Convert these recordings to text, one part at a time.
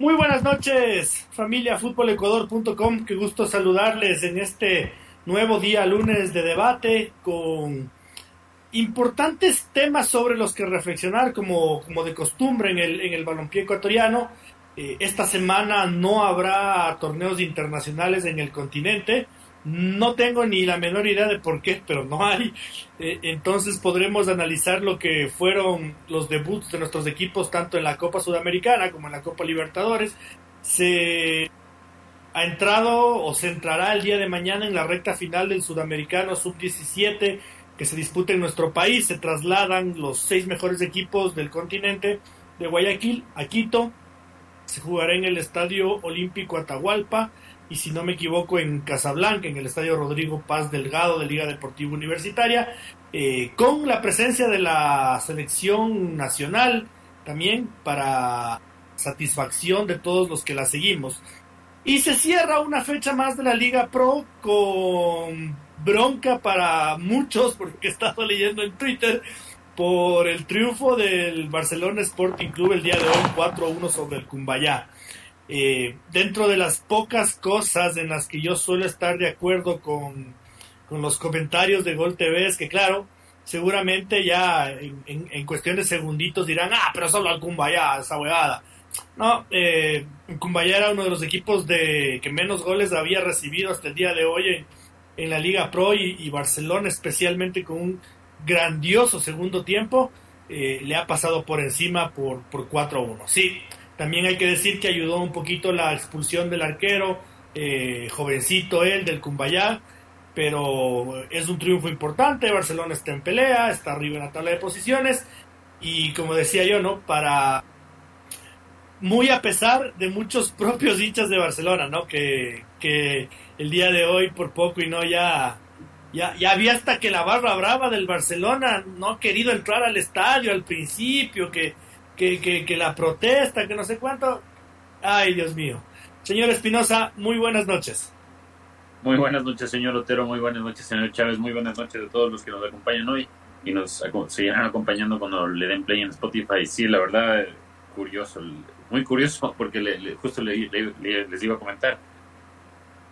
Muy buenas noches, familia futbolecuador.com. Qué gusto saludarles en este nuevo día lunes de debate con importantes temas sobre los que reflexionar como, como de costumbre en el, en el balompié ecuatoriano. Eh, esta semana no habrá torneos internacionales en el continente. No tengo ni la menor idea de por qué, pero no hay. Eh, entonces podremos analizar lo que fueron los debuts de nuestros equipos tanto en la Copa Sudamericana como en la Copa Libertadores. Se ha entrado o se entrará el día de mañana en la recta final del Sudamericano Sub-17 que se disputa en nuestro país. Se trasladan los seis mejores equipos del continente de Guayaquil a Quito. Se jugará en el Estadio Olímpico Atahualpa y si no me equivoco en Casablanca, en el Estadio Rodrigo Paz Delgado de Liga Deportiva Universitaria, eh, con la presencia de la selección nacional también para satisfacción de todos los que la seguimos. Y se cierra una fecha más de la Liga Pro con bronca para muchos, porque he estado leyendo en Twitter, por el triunfo del Barcelona Sporting Club el día de hoy 4-1 sobre el Cumbayá. Eh, dentro de las pocas cosas en las que yo suelo estar de acuerdo con, los comentarios de Gol TV es que, claro, seguramente ya en, cuestión de segunditos dirán, ah, pero solo al Cumbayá, esa huevada. No, eh, Cumbayá era uno de los equipos de que menos goles había recibido hasta el día de hoy en, en la Liga Pro y, Barcelona especialmente con un grandioso segundo tiempo eh, le ha pasado por encima por, por 4-1. Sí, también hay que decir que ayudó un poquito la expulsión del arquero, eh, jovencito él, del Cumbayá, pero es un triunfo importante, Barcelona está en pelea, está arriba en la tabla de posiciones y como decía yo, ¿no? Para muy a pesar de muchos propios hinchas de Barcelona, ¿no? Que, que el día de hoy por poco y no ya, ya, ya había hasta que la barra brava del Barcelona no ha querido entrar al estadio al principio, que, que, que, que la protesta, que no sé cuánto. Ay, Dios mío. Señor Espinosa, muy buenas noches. Muy buenas noches, señor Otero. Muy buenas noches, señor Chávez. Muy buenas noches a todos los que nos acompañan hoy y nos seguirán acompañando cuando le den play en Spotify. Sí, la verdad, curioso, muy curioso, porque le, justo les iba a comentar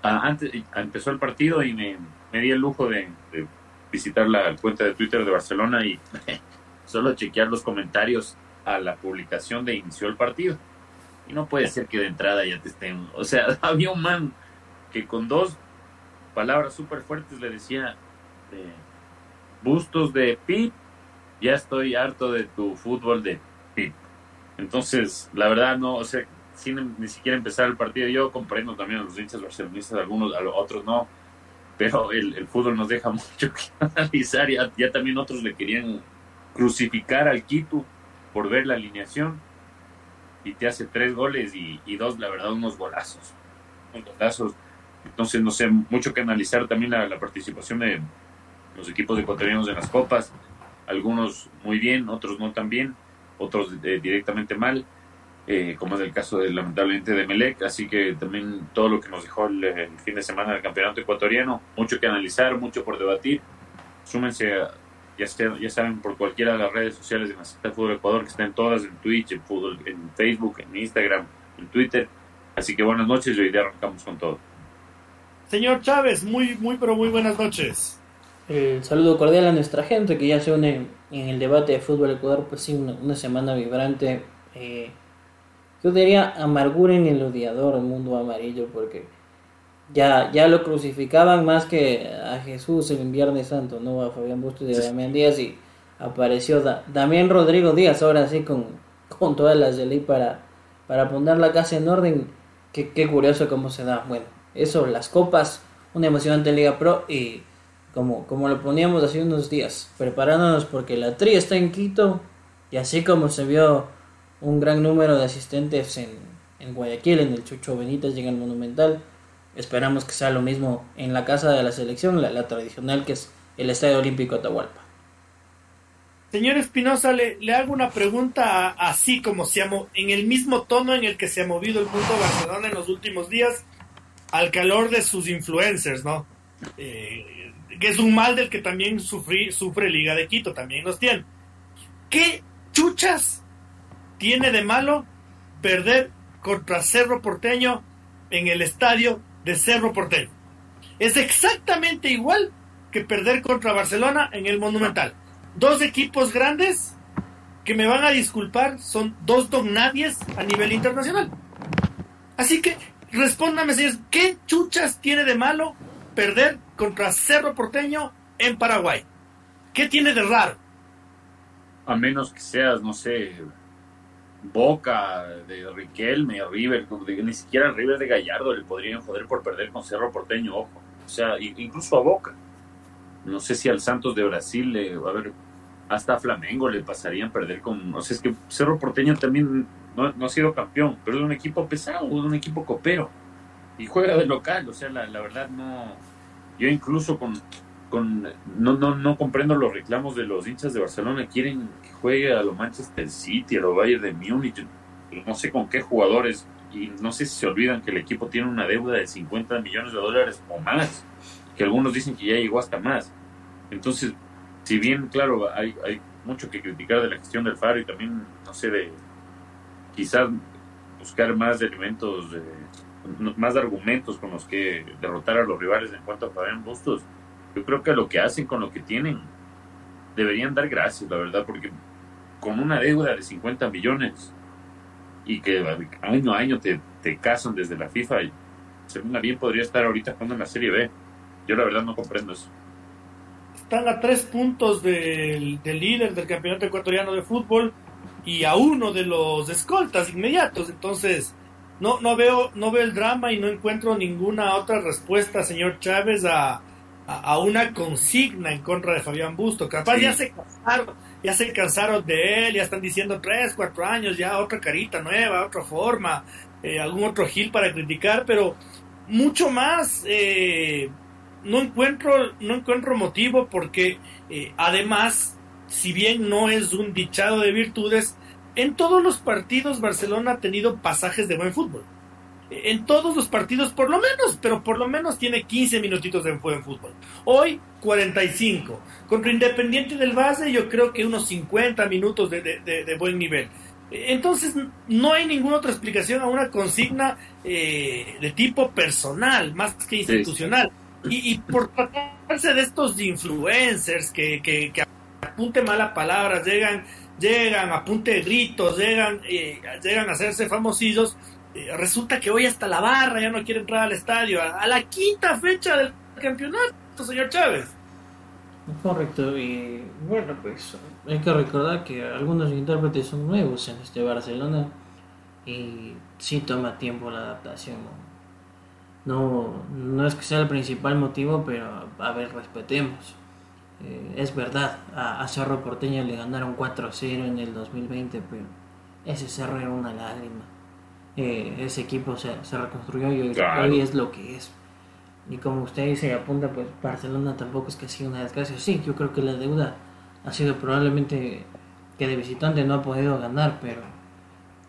Ah, antes empezó el partido y me, di el lujo de, visitar la cuenta de Twitter de Barcelona y solo chequear los comentarios a la publicación de inició el partido. Y no puede ser que de entrada ya te estén. O sea, había un man que con dos palabras súper fuertes le decía: eh, Bustos de Pip, ya estoy harto de tu fútbol de Pip. Entonces, la verdad, no, o sea, sin ni siquiera empezar el partido. Yo comprendo también a los hinchas barcelonistas, algunos, a los otros no, pero el, fútbol nos deja mucho que analizar. Ya, ya también otros le querían crucificar al Quito por ver la alineación y te hace tres goles y, dos, la verdad, unos golazos. Unos golazos. Entonces, no sé, mucho que analizar también la, la participación de los equipos ecuatorianos en las copas. Algunos muy bien, otros no tan bien, otros eh, directamente mal eh, como es el caso de, lamentablemente de Melec, así que también todo lo que nos dejó el, fin de semana del campeonato ecuatoriano, mucho que analizar, mucho por debatir, súmense, ya, ya saben, por cualquiera de las redes sociales de Nacional Fútbol Ecuador, que están todas en Twitch, en, fútbol, en Facebook, en Instagram, en Twitter, así que buenas noches y hoy día arrancamos con todo. Señor Chávez, muy, muy, pero muy buenas noches. El saludo cordial a nuestra gente que ya se une en el debate de fútbol Ecuador, pues sí, una, semana vibrante. Eh, yo diría amargura en el odiador, el mundo amarillo, porque ya, ya lo crucificaban más que a Jesús en Viernes Santo, ¿no? A Fabián Bustos y a Damián Díaz y apareció Damián Rodrigo Díaz, ahora sí con, con todas las de ley para, para poner la casa en orden. Qué, qué curioso cómo se da. Bueno, eso, las copas, una emocionante Liga Pro y como, como lo poníamos hace unos días, preparándonos porque la tri está en Quito y así como se vio un gran número de asistentes en, en Guayaquil, en el Chucho Benítez llega el Monumental. Esperamos que sea lo mismo en la casa de la selección, la, tradicional que es el Estadio Olímpico Atahualpa. Señor Espinosa, le, le, hago una pregunta así como se en el mismo tono en el que se ha movido el mundo Barcelona en los últimos días, al calor de sus influencers, ¿no? Eh, que es un mal del que también sufre Liga de Quito, también los tiene. ¿Qué chuchas tiene de malo perder contra Cerro Porteño en el estadio de Cerro Porteño. Es exactamente igual que perder contra Barcelona en el Monumental. Dos equipos grandes que me van a disculpar, son dos dognadies a nivel internacional. Así que respóndame, señores, ¿qué chuchas tiene de malo perder contra Cerro Porteño en Paraguay? ¿Qué tiene de raro? A menos que seas, no sé, Boca, de Riquelme, River, ni siquiera River de Gallardo le podrían joder por perder con Cerro Porteño, ojo. O sea, incluso a Boca. No sé si al Santos de Brasil le a ver hasta a Flamengo le pasarían perder con. O sea, es que Cerro Porteño también no, ha sido campeón, pero es un equipo pesado, es un equipo copero. Y juega de local, o sea, la, la verdad no. Yo incluso con. Con no, no, no comprendo los reclamos de los hinchas de Barcelona. Quieren que juegue a los Manchester City, a los Bayern de Múnich, no sé con qué jugadores. Y no sé si se olvidan que el equipo tiene una deuda de 50 millones de dólares o más. Que algunos dicen que ya llegó hasta más. Entonces, si bien, claro, hay, hay mucho que criticar de la gestión del Faro y también, no sé, de quizás buscar más elementos, de, más argumentos con los que derrotar a los rivales en cuanto a Fabián Bustos, yo creo que lo que hacen con lo que tienen deberían dar gracias, la verdad, porque con una deuda de 50 millones y que año a año te, te casan desde la FIFA, según bien podría estar ahorita jugando en la Serie B. Yo la verdad no comprendo eso están a tres puntos del, líder del campeonato ecuatoriano de fútbol y a uno de los escoltas inmediatos. Entonces, no, no, veo, no veo el drama y no encuentro ninguna otra respuesta, señor Chávez, a, a, una consigna en contra de Fabián Busto. Capaz ya se cansaron, ya se cansaron de él, ya están diciendo tres, cuatro años, ya otra carita nueva, otra forma, eh, algún otro gil para criticar, pero mucho más eh, no encuentro, no encuentro motivo porque eh, además, si bien no es un dichado de virtudes, en todos los partidos Barcelona ha tenido pasajes de buen fútbol. En todos los partidos por lo menos, pero por lo menos tiene 15 minutitos de buen fútbol. Hoy 45. Contra Independiente del Base yo creo que unos 50 minutos de, buen nivel. Entonces no hay ninguna otra explicación a una consigna eh, de tipo personal, más que institucional. Y, por tratarse de estos influencers que, que, que apunte malas palabras, llegan, llegan, apunte gritos, llegan, eh, llegan a hacerse famosillos, resulta que hoy hasta la barra ya no quiere entrar al estadio, a, la quinta fecha del campeonato, señor Chávez. Correcto, y bueno, pues hay que recordar que algunos intérpretes son nuevos en este Barcelona y sí toma tiempo la adaptación. No, no es que sea el principal motivo, pero a ver, respetemos. Eh, es verdad, a, Cerro Porteño le ganaron 4-0 en el 2020, pero ese Cerro era una lágrima. Eh, ese equipo se, se reconstruyó y hoy, es lo que es. Y como usted dice, apunta, pues Barcelona tampoco es que sea una desgracia. Sí, yo creo que la deuda ha sido probablemente que de visitante no ha podido ganar, pero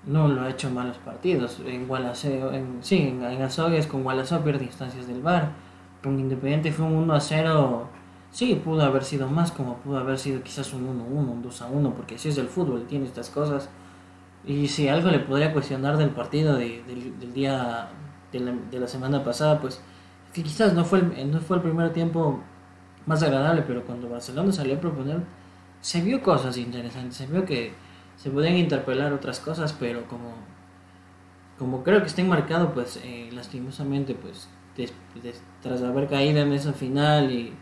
no lo ha hecho malos partidos. En Gualaceo, en, sí, en, en Azogues con Gualaceo pierde instancias del bar. Con Independiente fue un 1 a 0. Sí, pudo haber sido más, como pudo haber sido quizás un 1 1, un 2 a 1, porque así es el fútbol, tiene estas cosas. Y si algo le podría cuestionar del partido de, del, día de la, semana pasada, pues que quizás no fue, el, no fue el primer tiempo más agradable, pero cuando Barcelona salió a proponer, se vio cosas interesantes, se vio que se podían interpelar otras cosas, pero como, como creo que está enmarcado, pues eh, lastimosamente, pues tras haber caído en esa final y,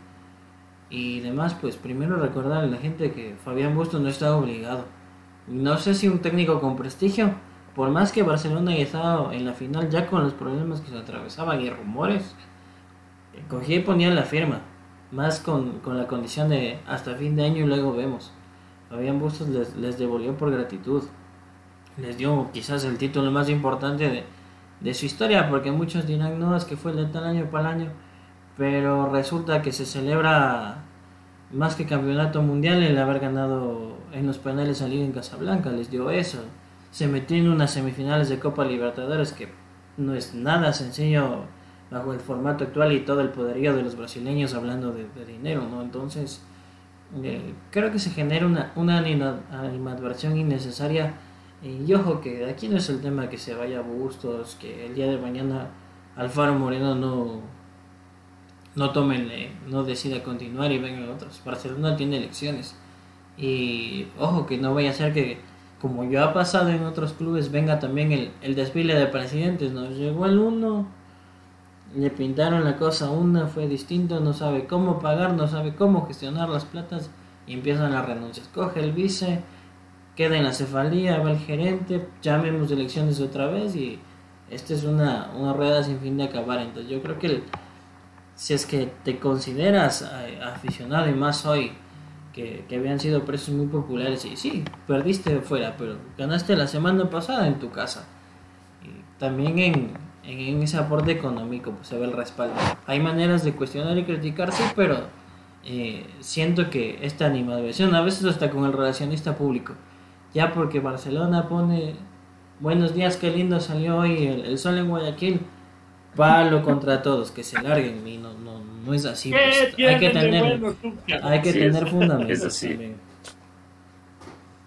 y demás, pues primero recordar a la gente que Fabián Bustos no estaba obligado. No sé si un técnico con prestigio, por más que Barcelona haya estado en la final ya con los problemas que se atravesaban y rumores, cogía y ponía la firma, más con, con la condición de hasta fin de año y luego vemos. Fabián Bustos les, les devolvió por gratitud. Les dio quizás el título más importante de, de su historia, porque muchos dirán, no, es que fue de tal año para el año, pero resulta que se celebra más que campeonato mundial el haber ganado en los penales Liga en Casablanca, les dio eso. Se metió en unas semifinales de Copa Libertadores que no es nada sencillo bajo el formato actual y todo el poderío de los brasileños hablando de, dinero, ¿no? Entonces, eh, creo que se genera una, una animadversión innecesaria Y ojo que aquí no es el tema que se vaya a Bustos, que el día de mañana Alfaro Moreno no, no tome, no decida continuar y vengan otros. Barcelona tiene elecciones. Y ojo que no vaya a ser que, como ya ha pasado en otros clubes, venga también el, el desfile de presidentes. Nos llegó el uno, le pintaron la cosa una, fue distinto, no sabe cómo pagar, no sabe cómo gestionar las platas y empiezan las renuncias. Coge el vice, queda en la cefalía, va el gerente, llamemos elecciones otra vez y esta es una, una rueda sin fin de acabar. Entonces yo creo que si es que te consideras eh, aficionado y más hoy, que, que, habían sido precios muy populares, y sí, perdiste fuera, pero ganaste la semana pasada en tu casa. Y también en, en ese aporte económico pues, se ve el respaldo. Hay maneras de cuestionar y criticar, sí, pero eh, siento que esta animación, a veces hasta con el relacionista público, ya porque Barcelona pone buenos días, qué lindo salió hoy el, sol en Guayaquil, palo contra todos, que se larguen y no, no, no es así. Pues, hay que tener, hay que tener fundamentos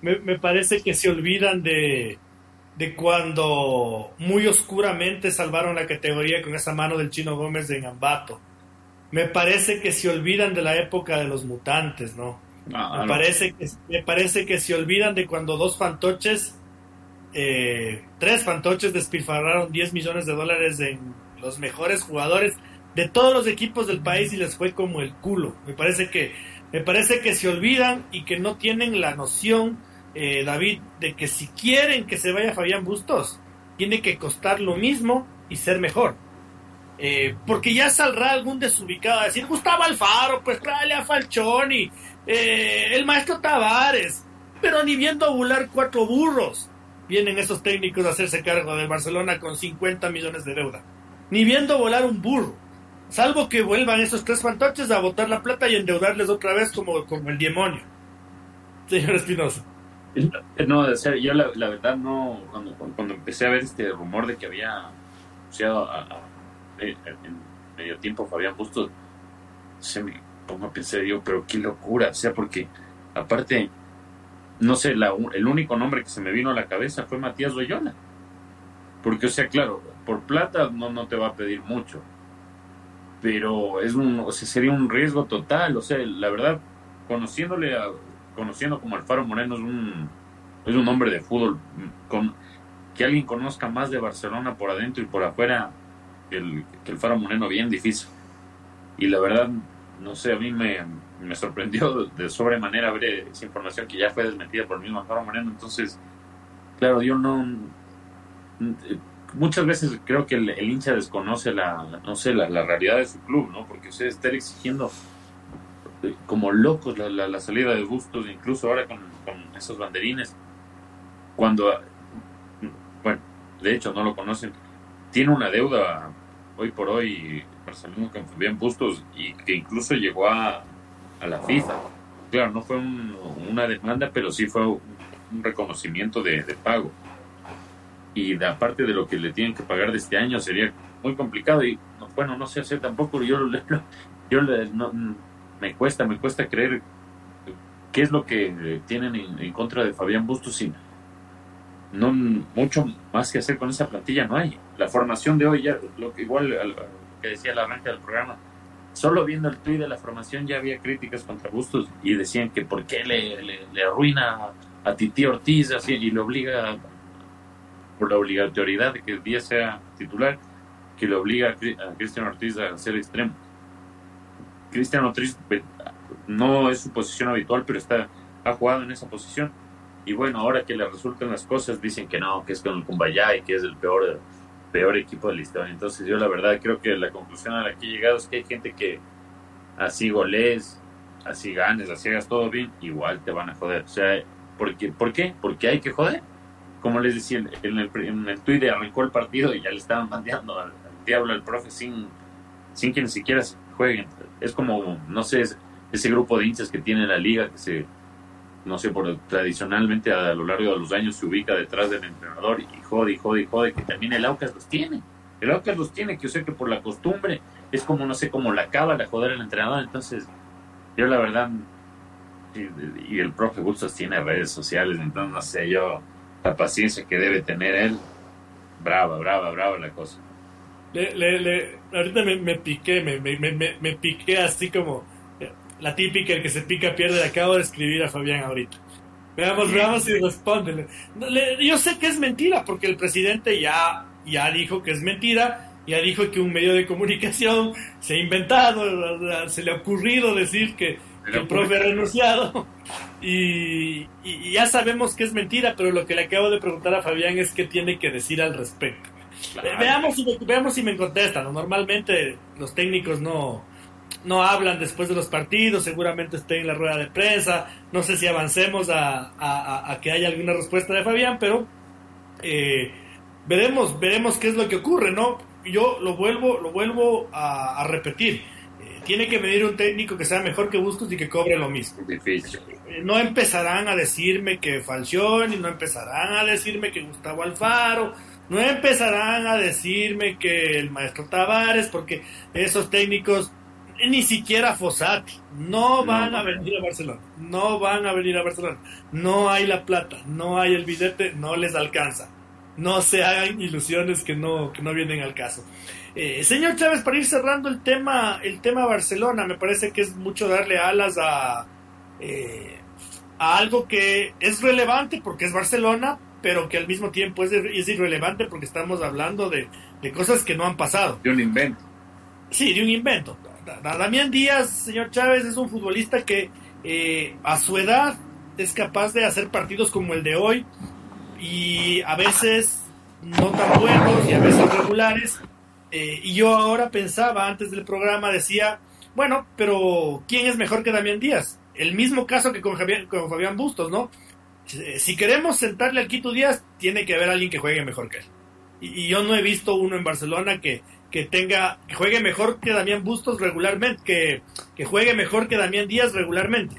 Me, me parece que se olvidan de de cuando muy oscuramente salvaron la categoría con esa mano del Chino Gómez en Ambato. Me parece que se olvidan de la época de los mutantes, ¿no? me, Parece que, me parece que se olvidan de cuando dos fantoches, eh, tres fantoches despilfarraron 10 millones de dólares en los mejores jugadores de todos los equipos del país y les fue como el culo. Me parece que, me parece que se olvidan y que no tienen la noción eh, David, de que si quieren que se vaya Fabián Bustos, tiene que costar lo mismo y ser mejor. Eh, porque ya saldrá algún desubicado a decir, Gustavo Alfaro, pues tráele a Falchoni, eh, el maestro Tavares, pero ni viendo volar cuatro burros vienen esos técnicos a hacerse cargo del Barcelona con 50 millones de deuda. Ni viendo volar un burro. Salvo que vuelvan esos tres fantoches a botar la plata y endeudarles otra vez como, como el demonio. Señor Espinosa. No, yo la, verdad no, cuando, cuando empecé a ver este rumor de que había anunciado a, en medio tiempo Fabián Bustos, se me pongo a pensar, digo, pero qué locura, o sea, porque aparte, no sé, la, el único nombre que se me vino a la cabeza fue Matías Loyola, porque, o sea, claro, por plata no, no te va a pedir mucho, pero es un, o sea, sería un riesgo total, o sea, la verdad, conociéndole a conociendo como Alfaro Moreno es un, es un hombre de fútbol, con, que alguien conozca más de Barcelona por adentro y por afuera que el, que el Faro Moreno, bien difícil. Y la verdad, no sé, a mí me, me sorprendió de sobremanera ver esa información que ya fue desmentida por el mismo Alfaro Moreno. Entonces, claro, yo no. Muchas veces creo que el, hincha desconoce la, no sé, la, la, realidad de su club, ¿no? Porque usted está exigiendo como locos la, la, salida de Bustos, incluso ahora con, esos banderines. Cuando, bueno, de hecho no lo conocen, tiene una deuda hoy por hoy Barcelona con Fabián Bustos y que incluso llegó a, a la FIFA. Claro, no fue una demanda, pero sí fue un, reconocimiento de, pago. Y de, aparte de lo que le tienen que pagar de este año sería muy complicado y bueno, no sé hacer tampoco, yo, yo no, me cuesta, me cuesta creer qué es lo que tienen en, contra de Fabián Bustos y no mucho más que hacer con esa plantilla no hay. La formación de hoy ya, lo que igual que decía la arranque del programa, solo viendo el tuit de la formación ya había críticas contra Bustos y decían que por qué le, le, arruina a Titi Ortiz así, y le obliga por la obligatoriedad de que el día sea titular, que le obliga a Cristian Ortiz a ser extremo Cristian Ortiz no es su posición habitual, pero está, ha jugado en esa posición. Y bueno, ahora que le resultan las cosas, dicen que no, que es con el Kumbaya y que es el peor, peor equipo de la historia. Entonces yo la verdad creo que la conclusión a la que he llegado es que hay gente que así goles, así ganes, así hagas todo bien, igual te van a joder. O sea, ¿por qué? ¿Por qué? Porque hay que joder. Como les decía, en el, en el Twitter arrancó el partido y ya le estaban mandando al, diablo al profe sin, sin que ni siquiera jueguen. Es como, no sé, ese grupo de hinchas que tiene la liga, que se, no sé, por tradicionalmente a, lo largo de los años se ubica detrás del entrenador y jode y jode y jode, que también el Aucas los tiene. El Aucas los tiene, que yo sé que por la costumbre es como, no sé, como la acaba la joder el entrenador. Entonces, yo la verdad, y, el profe Bustos tiene redes sociales, entonces no sé, yo la paciencia que debe tener él, brava, brava, brava la cosa. Le, le, ahorita me, me piqué, me, me, me, me, piqué así como la típica, el que se pica pierde. Acabo de escribir a Fabián ahorita. Veamos, veamos si responde. Yo sé que es mentira, porque el presidente ya, ya dijo que es mentira, ya dijo que un medio de comunicación se ha inventado, se le ha ocurrido decir que, el profe ha renunciado. Y, y, ya sabemos que es mentira, pero lo que le acabo de preguntar a Fabián es qué tiene que decir al respecto. Veamos, si me, veamos si me contestan. Normalmente los técnicos no, no hablan después de los partidos, seguramente esté en la rueda de prensa. No sé si avancemos a, a, que haya alguna respuesta de Fabián, pero eh, veremos, veremos qué es lo que ocurre, ¿no? Yo lo vuelvo, lo vuelvo a, repetir. Eh, tiene que venir un técnico que sea mejor que Bustos y que cobre lo mismo. Difícil. Eh, no empezarán a decirme que Falcioni, no empezarán a decirme que Gustavo Alfaro, no empezarán a decirme que el maestro Tavares, porque esos técnicos ni siquiera Fossati. No van a venir a Barcelona. No van a venir a Barcelona. No hay la plata, no hay el billete, no les alcanza. No se hagan ilusiones que no, que no vienen al caso. Eh, señor Chávez, para ir cerrando el tema, el tema Barcelona, me parece que es mucho darle alas a, eh, a algo que es relevante porque es Barcelona, pero que al mismo tiempo es, es irrelevante porque estamos hablando de, de cosas que no han pasado. De un invento. Sí, de un invento. Damián Díaz, señor Chávez, es un futbolista que eh, a su edad es capaz de hacer partidos como el de hoy y a veces no tan buenos y a veces regulares. Eh, y yo ahora pensaba, antes del programa, decía, bueno, pero ¿quién es mejor que Damián Díaz? El mismo caso que con, con Fabián Bustos, ¿no? Eh, si queremos sentarle al Quito Díaz, tiene que haber alguien que juegue mejor que él. y yo no he visto uno en Barcelona que, que tenga, que juegue mejor que Damián Bustos regularmente, que, que juegue mejor que Damián Díaz regularmente.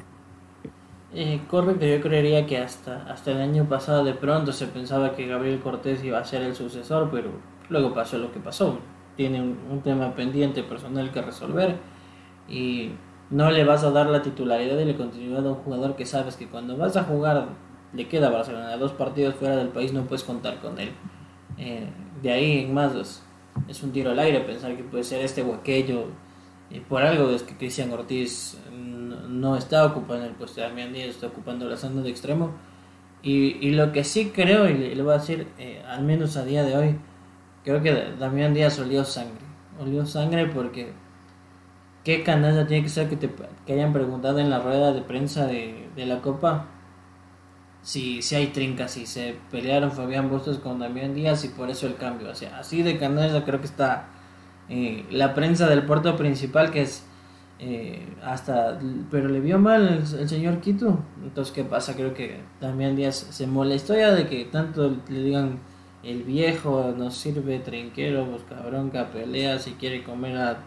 Eh, correcto, yo creería que hasta, hasta el año pasado de pronto se pensaba que Gabriel Cortés iba a ser el sucesor, pero luego pasó lo que pasó. Tiene un, tema pendiente personal que resolver y no le vas a dar la titularidad y la continuidad a un jugador que sabes que cuando vas a jugar le queda Barcelona dos partidos fuera del país no puedes contar con él. Eh, de ahí en más es un tiro al aire pensar que puede ser este o aquello. Y por algo es que Cristian Ortiz no está ocupando el puesto de Damián está ocupando la zona de extremo. Y, y lo que sí creo, y le, voy a decir, eh, al menos a día de hoy, creo que Damián Díaz olió sangre. Olió sangre porque qué canalla tiene que ser que, te, que hayan preguntado en la rueda de prensa de, de la Copa si, si hay trincas, si se pelearon Fabián Bustos con Damián Díaz y por eso el cambio. Así de canalla creo que está eh, la prensa del puerto principal que es eh, hasta, pero le vio mal el, señor Quito. Entonces, ¿qué pasa? Creo que Damián Díaz se molestó ya de que tanto le digan el viejo no sirve, trinquero, busca bronca, pelea, si quiere comer a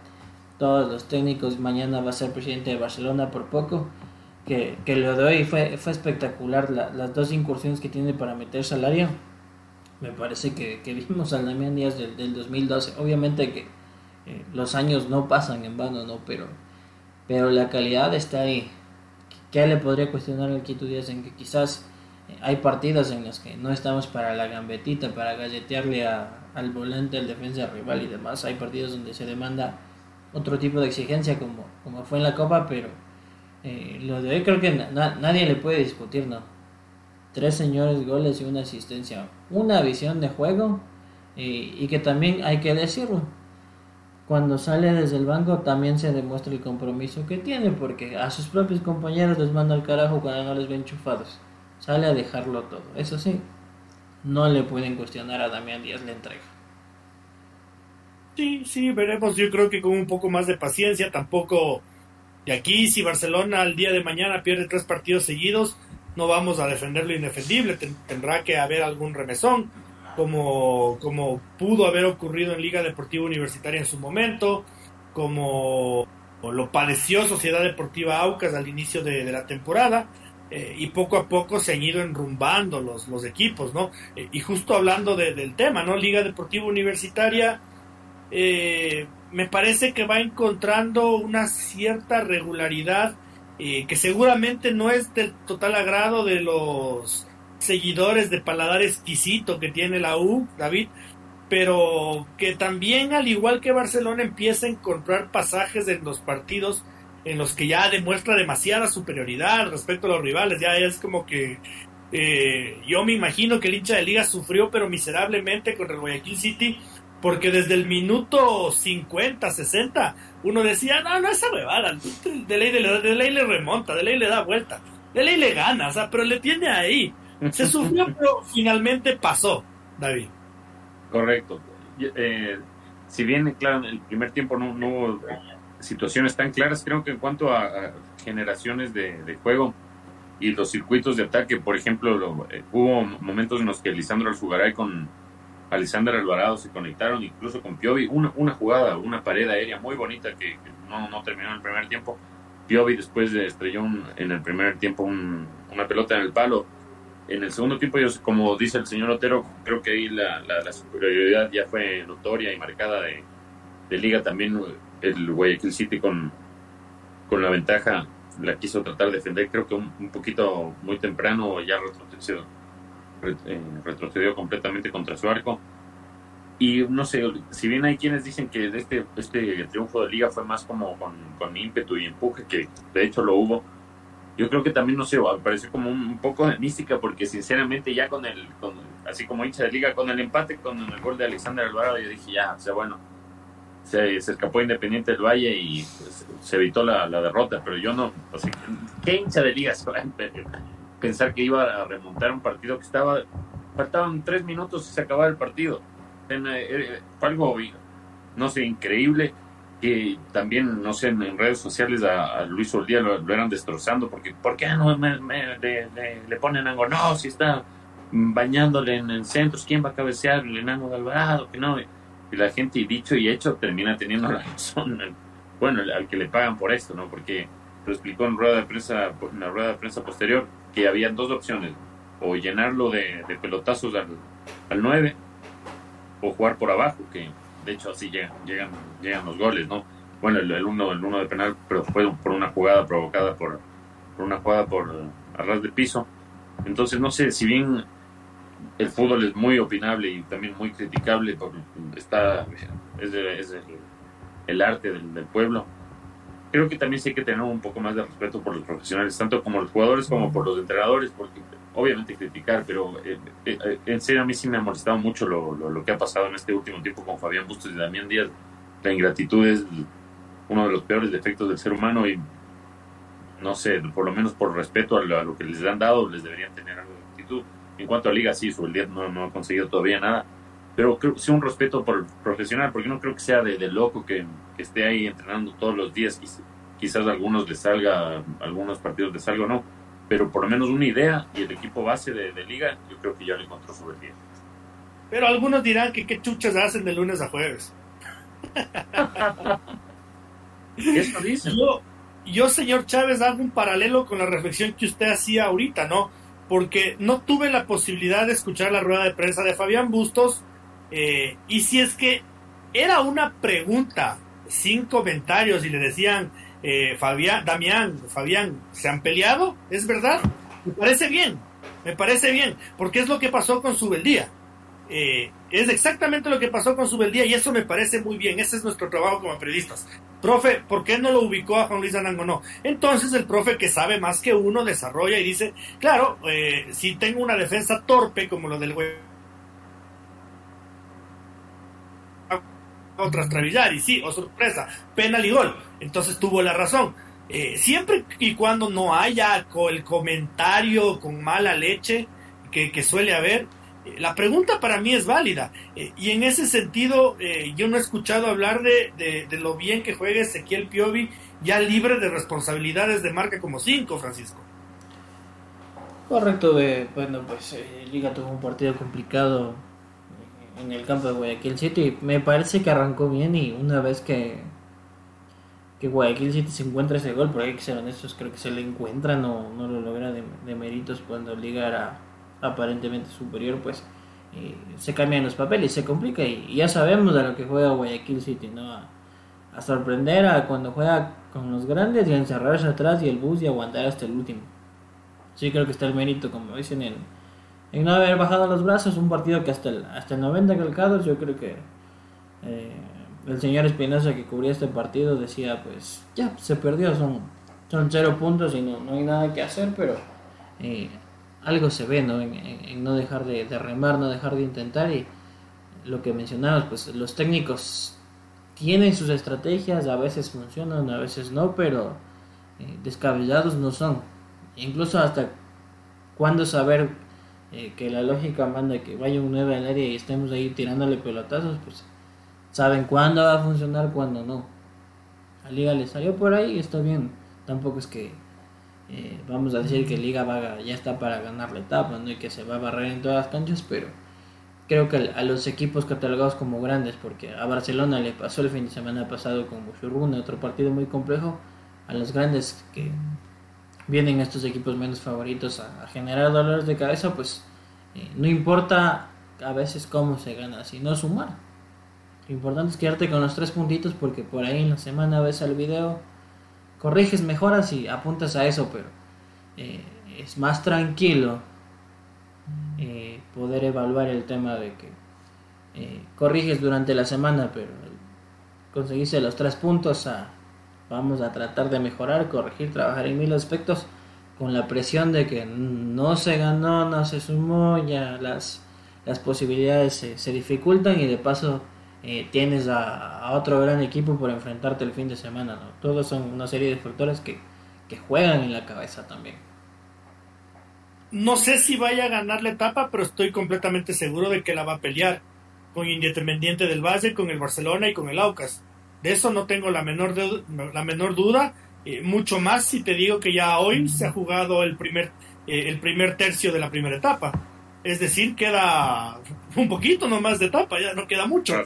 todos los técnicos, mañana va a ser presidente de Barcelona por poco que, que lo de hoy fue, fue espectacular. las dos incursiones que tiene para meter salario, me parece que, que vimos al Damián Díaz del, del 2012. Obviamente que eh, los años no pasan en vano, ¿no? Pero, pero la calidad está ahí. ¿Qué le podría cuestionar al Quito Díaz en que quizás hay partidos en los que no estamos para la gambetita, para galletearle a, al volante, al defensa rival y demás? Hay partidos donde se demanda otro tipo de exigencia como, como fue en la Copa, pero eh, lo de hoy creo que nadie le puede discutir, ¿no? Tres señores goles y una asistencia. Una visión de juego eh, y que también hay que decirlo. Cuando sale desde el banco también se demuestra el compromiso que tiene porque a sus propios compañeros les manda al carajo cuando no les ven enchufados. Sale a dejarlo todo. Eso sí, no le pueden cuestionar a Damián Díaz la entrega. Sí, sí, veremos. Yo creo que con un poco más de paciencia, tampoco y aquí, si Barcelona al día de mañana pierde tres partidos seguidos, no vamos a defender lo indefendible. tendrá que haber algún remesón, como, como pudo haber ocurrido en Liga Deportiva Universitaria en su momento, como lo padeció Sociedad Deportiva Aucas al inicio de, la temporada. Eh, y poco a poco se han ido enrumbando los, los equipos, ¿no? Eh, y justo hablando del tema, ¿no? Liga Deportiva Universitaria, eh, me parece que va encontrando una cierta regularidad que seguramente no es del total agrado de los seguidores de paladar exquisito que tiene la U, David, pero que también, al igual que Barcelona, empieza a encontrar pasajes en los partidos en los que ya demuestra demasiada superioridad respecto a los rivales. Ya es como que eh, yo me imagino que el hincha de liga sufrió, pero miserablemente contra el Guayaquil City, porque desde el minuto 50, 60, uno decía, no, no, esa huevada, de ley, de, ley le remonta, de ley le da vuelta, de ley le gana, o sea, pero le tiene ahí. Se sufrió, pero finalmente pasó, David. Correcto. Eh, si bien, claro, en el primer tiempo no, hubo situaciones tan claras, creo que en cuanto a, generaciones de, juego y los circuitos de ataque, por ejemplo, eh, hubo momentos en los que Lisandro Alzugaray con Alexander Alvarado se conectaron, incluso con Piovi, una, jugada, una pared aérea muy bonita que, no, terminó en el primer tiempo. Piovi después de estrelló en el primer tiempo una pelota en el palo en el segundo tiempo, yo, como dice el señor Otero, creo que ahí la, la, superioridad ya fue notoria y marcada de, liga. También el Guayaquil City con, con la ventaja la quiso tratar de defender, creo que un, poquito muy temprano ya retrocedió, eh, retrocedió completamente contra su arco. Y no sé, si bien hay quienes dicen que este, este triunfo de liga fue más como con, con ímpetu y empuje, que de hecho lo hubo, yo creo que también, no sé, pareció como un, poco de mística, porque sinceramente ya con el, así como hincha de liga, con el empate, con el gol de Alexander Alvarado, yo dije, ya, o sea, bueno, se, escapó Independiente del Valle y pues, se evitó la, derrota, pero yo no, o sea, ¿qué hincha de liga se va a pensar que iba a remontar un partido que estaba, faltaban tres minutos y se acababa el partido? Eh, eh, fue algo, no sé, increíble que también, no sé, en redes sociales a, Luis Oldía lo, lo, eran destrozando, porque ¿por qué no le, ponen algo? No, si está bañándole en el centro, ¿quién va a cabecear el enano de Alvarado? Que no. La gente, dicho y hecho, termina teniendo la razón. Bueno, al que le pagan por esto, ¿no? Porque lo explicó en, rueda de prensa, en la rueda de prensa posterior que había dos opciones, o llenarlo de, pelotazos al, al 9, o jugar por abajo, que de hecho así llegan, llegan, llegan los goles, ¿no? Bueno, el, uno, el uno de penal, pero fue por una jugada provocada por, por una jugada por arras de piso. Entonces, no sé, si bien el fútbol es muy opinable y también muy criticable, por, está, es, el, arte del, del, pueblo, creo que también sí hay que tener un poco más de respeto por los profesionales, tanto como los jugadores como por los entrenadores, porque obviamente criticar, pero eh, eh, eh, en serio a mí sí me ha molestado mucho lo, lo, que ha pasado en este último tiempo con Fabián Bustos y Damián Díaz. La ingratitud es uno de los peores defectos del ser humano y no sé, por lo menos por respeto a lo, que les han dado, les deberían tener algo de actitud. En cuanto a Liga, sí, su el día no, no ha conseguido todavía nada, pero creo que sí un respeto por el profesional, porque no creo que sea de, loco que, esté ahí entrenando todos los días, quizás, a algunos les salga, algunos partidos les salga o no, pero por lo menos una idea y el equipo base de, liga, yo creo que ya lo encontró sobre día. Pero algunos dirán que qué chuchas hacen de lunes a jueves. Eso dicen. Yo, yo, señor Chávez, hago un paralelo con la reflexión que usted hacía ahorita, ¿no? Porque no tuve la posibilidad de escuchar la rueda de prensa de Fabián Bustos. Eh, y si es que era una pregunta sin comentarios y le decían, eh, Fabián, Damián, Fabián, ¿se han peleado? ¿Es verdad? Me parece bien, me parece bien, porque es lo que pasó con Subeldía. Eh, es exactamente lo que pasó con Subeldía y eso me parece muy bien. Ese es nuestro trabajo como periodistas. Profe, ¿por qué no lo ubicó a Juan Luis Anango? No. Entonces el profe que sabe más que uno desarrolla y dice, claro, eh, si tengo una defensa torpe como lo del güey contra y sí, o oh, sorpresa, penal y gol. Entonces tuvo la razón. Eh, siempre y cuando no haya el comentario con mala leche que, suele haber, la pregunta para mí es válida. Eh, y en ese sentido, yo no he escuchado hablar de, de, lo bien que juega Ezequiel Piovi, ya libre de responsabilidades de marca como cinco, Francisco. Correcto, bueno, pues Liga tuvo un partido complicado en el campo de Guayaquil City. Me parece que arrancó bien y una vez que, que Guayaquil City se encuentra ese gol, porque hay que ser honestos, creo que se le encuentra, no, no lo logra de, méritos cuando Liga era aparentemente superior, pues eh, se cambian los papeles, se complica y, ya sabemos a lo que juega Guayaquil City, ¿no? A, sorprender a cuando juega con los grandes y a encerrarse atrás y el bus y aguantar hasta el último. Sí creo que está el mérito, como dicen, en en no haber bajado los brazos, un partido que hasta el, hasta el 90 calcados, yo creo que eh, el señor Espinosa que cubría este partido decía, pues ya se perdió, son, son cero puntos y no, no hay nada que hacer, pero eh, algo se ve ¿no? En, no dejar de, remar, no dejar de intentar y lo que mencionabas, pues los técnicos tienen sus estrategias, a veces funcionan, a veces no, pero eh, descabellados no son. Incluso hasta cuando saber eh, que la lógica manda que vaya un 9 al área y estemos ahí tirándole pelotazos, pues saben cuándo va a funcionar, cuándo no. La liga le salió por ahí y está bien. Tampoco es que eh, vamos a decir que Liga va, ya está para ganar la etapa. Y que se va a barrer en todas las canchas, pero creo que a los equipos catalogados como grandes, porque a Barcelona le pasó el fin de semana pasado con Bushuruna, otro partido muy complejo, a los grandes que vienen estos equipos menos favoritos a, generar dolores de cabeza, pues eh, no importa a veces cómo se gana, sino sumar. Lo importante es quedarte con los tres puntitos porque por ahí en la semana ves el video, corriges, mejoras y apuntas a eso, pero eh, es más tranquilo eh, poder evaluar el tema de que eh, corriges durante la semana, pero conseguiste los tres puntos, a, vamos a tratar de mejorar, corregir, trabajar en mil aspectos con la presión de que no se ganó, no se sumó, ya las, las posibilidades se, se dificultan y de paso eh, tienes a, otro gran equipo por enfrentarte el fin de semana. ¿no? Todos son una serie de factores que, juegan en la cabeza también. No sé si vaya a ganar la etapa, pero estoy completamente seguro de que la va a pelear con Independiente del Valle, con el Barcelona y con el Aucas. De eso no tengo la menor, la menor duda. Eh, mucho más si te digo que ya hoy se ha jugado el primer, eh, el primer tercio de la primera etapa. Es decir, queda un poquito nomás de etapa, ya no queda mucho.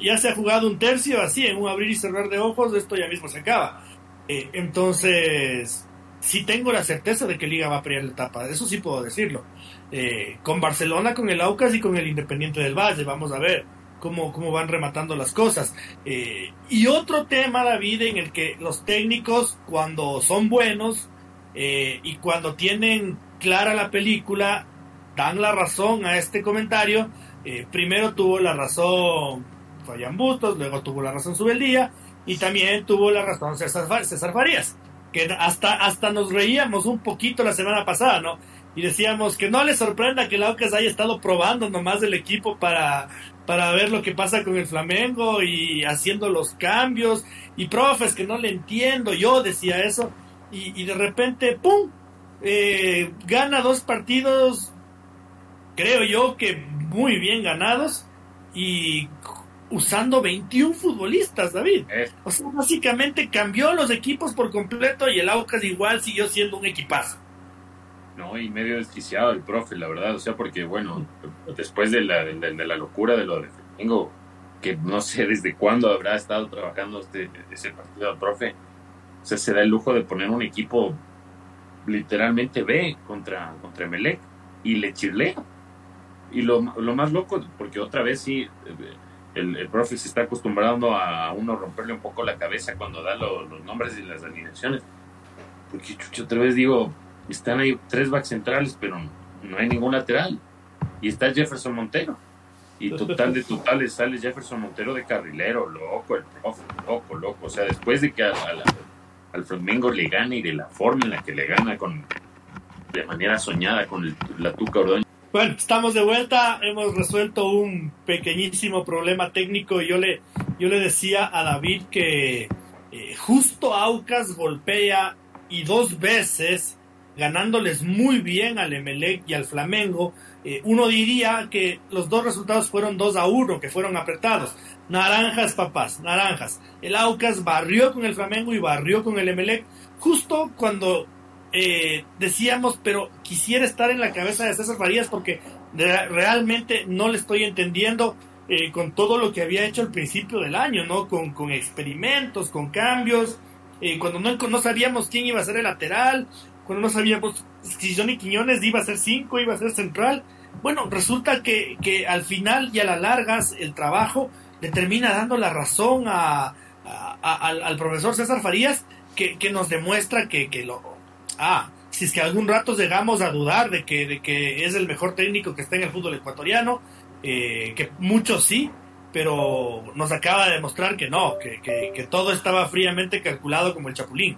Ya, se ha jugado un tercio así, en un abrir y cerrar de ojos, esto ya mismo se acaba. Eh, entonces, sí tengo la certeza de que Liga va a pelear la etapa, eso sí puedo decirlo. Eh, con Barcelona, con el Aucas y con el Independiente del Valle, vamos a ver cómo, cómo van rematando las cosas. Eh, y otro tema, David, en el que los técnicos, cuando son buenos y cuando tienen clara la película, dan la razón a este comentario. Eh, primero tuvo la razón Fabián Bustos, luego tuvo la razón Subeldía y también tuvo la razón César, César Farías, que hasta, hasta nos reíamos un poquito la semana pasada, ¿no? Y decíamos que no le sorprenda que la Aucas haya estado probando nomás el equipo para, para ver lo que pasa con el Flamengo y haciendo los cambios. Y profes, que no le entiendo, yo decía eso. Y, de repente, ¡pum! Eh, gana dos partidos creo yo que muy bien ganados y usando 21 futbolistas, David. Eh. O sea, básicamente cambió los equipos por completo y el Aucas igual siguió siendo un equipazo. No, y medio desquiciado el profe, la verdad. O sea, porque, bueno, después de la, de, la locura de lo de Flamengo, que no sé desde cuándo habrá estado trabajando este, ese partido del profe, o sea, se da el lujo de poner un equipo literalmente B contra, contra Melec y le chirlea. Y lo, lo más loco, porque otra vez sí, el, el profe se está acostumbrando a uno romperle un poco la cabeza cuando da los nombres y las alineaciones. Porque chucho, otra vez digo, están ahí tres backs centrales, pero no hay ningún lateral. Y está Jefferson Montero. Y total de totales sale Jefferson Montero de carrilero, loco, el profe, loco, loco. O sea, después de que al Flamengo le gane y de la forma en la que le gana con de manera soñada con la Tuca Ordóñez bueno, estamos de vuelta, hemos resuelto un pequeñísimo problema técnico yo le, yo le decía a David que eh, justo Aucas golpea y dos veces ganándoles muy bien al Emelec y al Flamengo, eh, uno diría que los dos resultados fueron 2 a 1, que fueron apretados. Naranjas, papás, naranjas. El Aucas barrió con el Flamengo y barrió con el Emelec, justo cuando eh, decíamos, pero quisiera estar en la cabeza de César Farías porque realmente no le estoy entendiendo eh, con todo lo que había hecho al principio del año, ¿no? Con, con experimentos, con cambios, eh, cuando no, no sabíamos quién iba a ser el lateral, cuando no sabíamos si Johnny Quiñones iba a ser 5, iba a ser central. Bueno, resulta que, que, al final y a la largas el trabajo le termina dando la razón a, al, profesor César Farías que, que nos demuestra que, que lo, Ah, si es que algún rato llegamos a dudar de que, de que es el mejor técnico que está en el fútbol ecuatoriano, eh, que muchos sí, pero nos acaba de demostrar que no, que, que, todo estaba fríamente calculado como el Chapulín.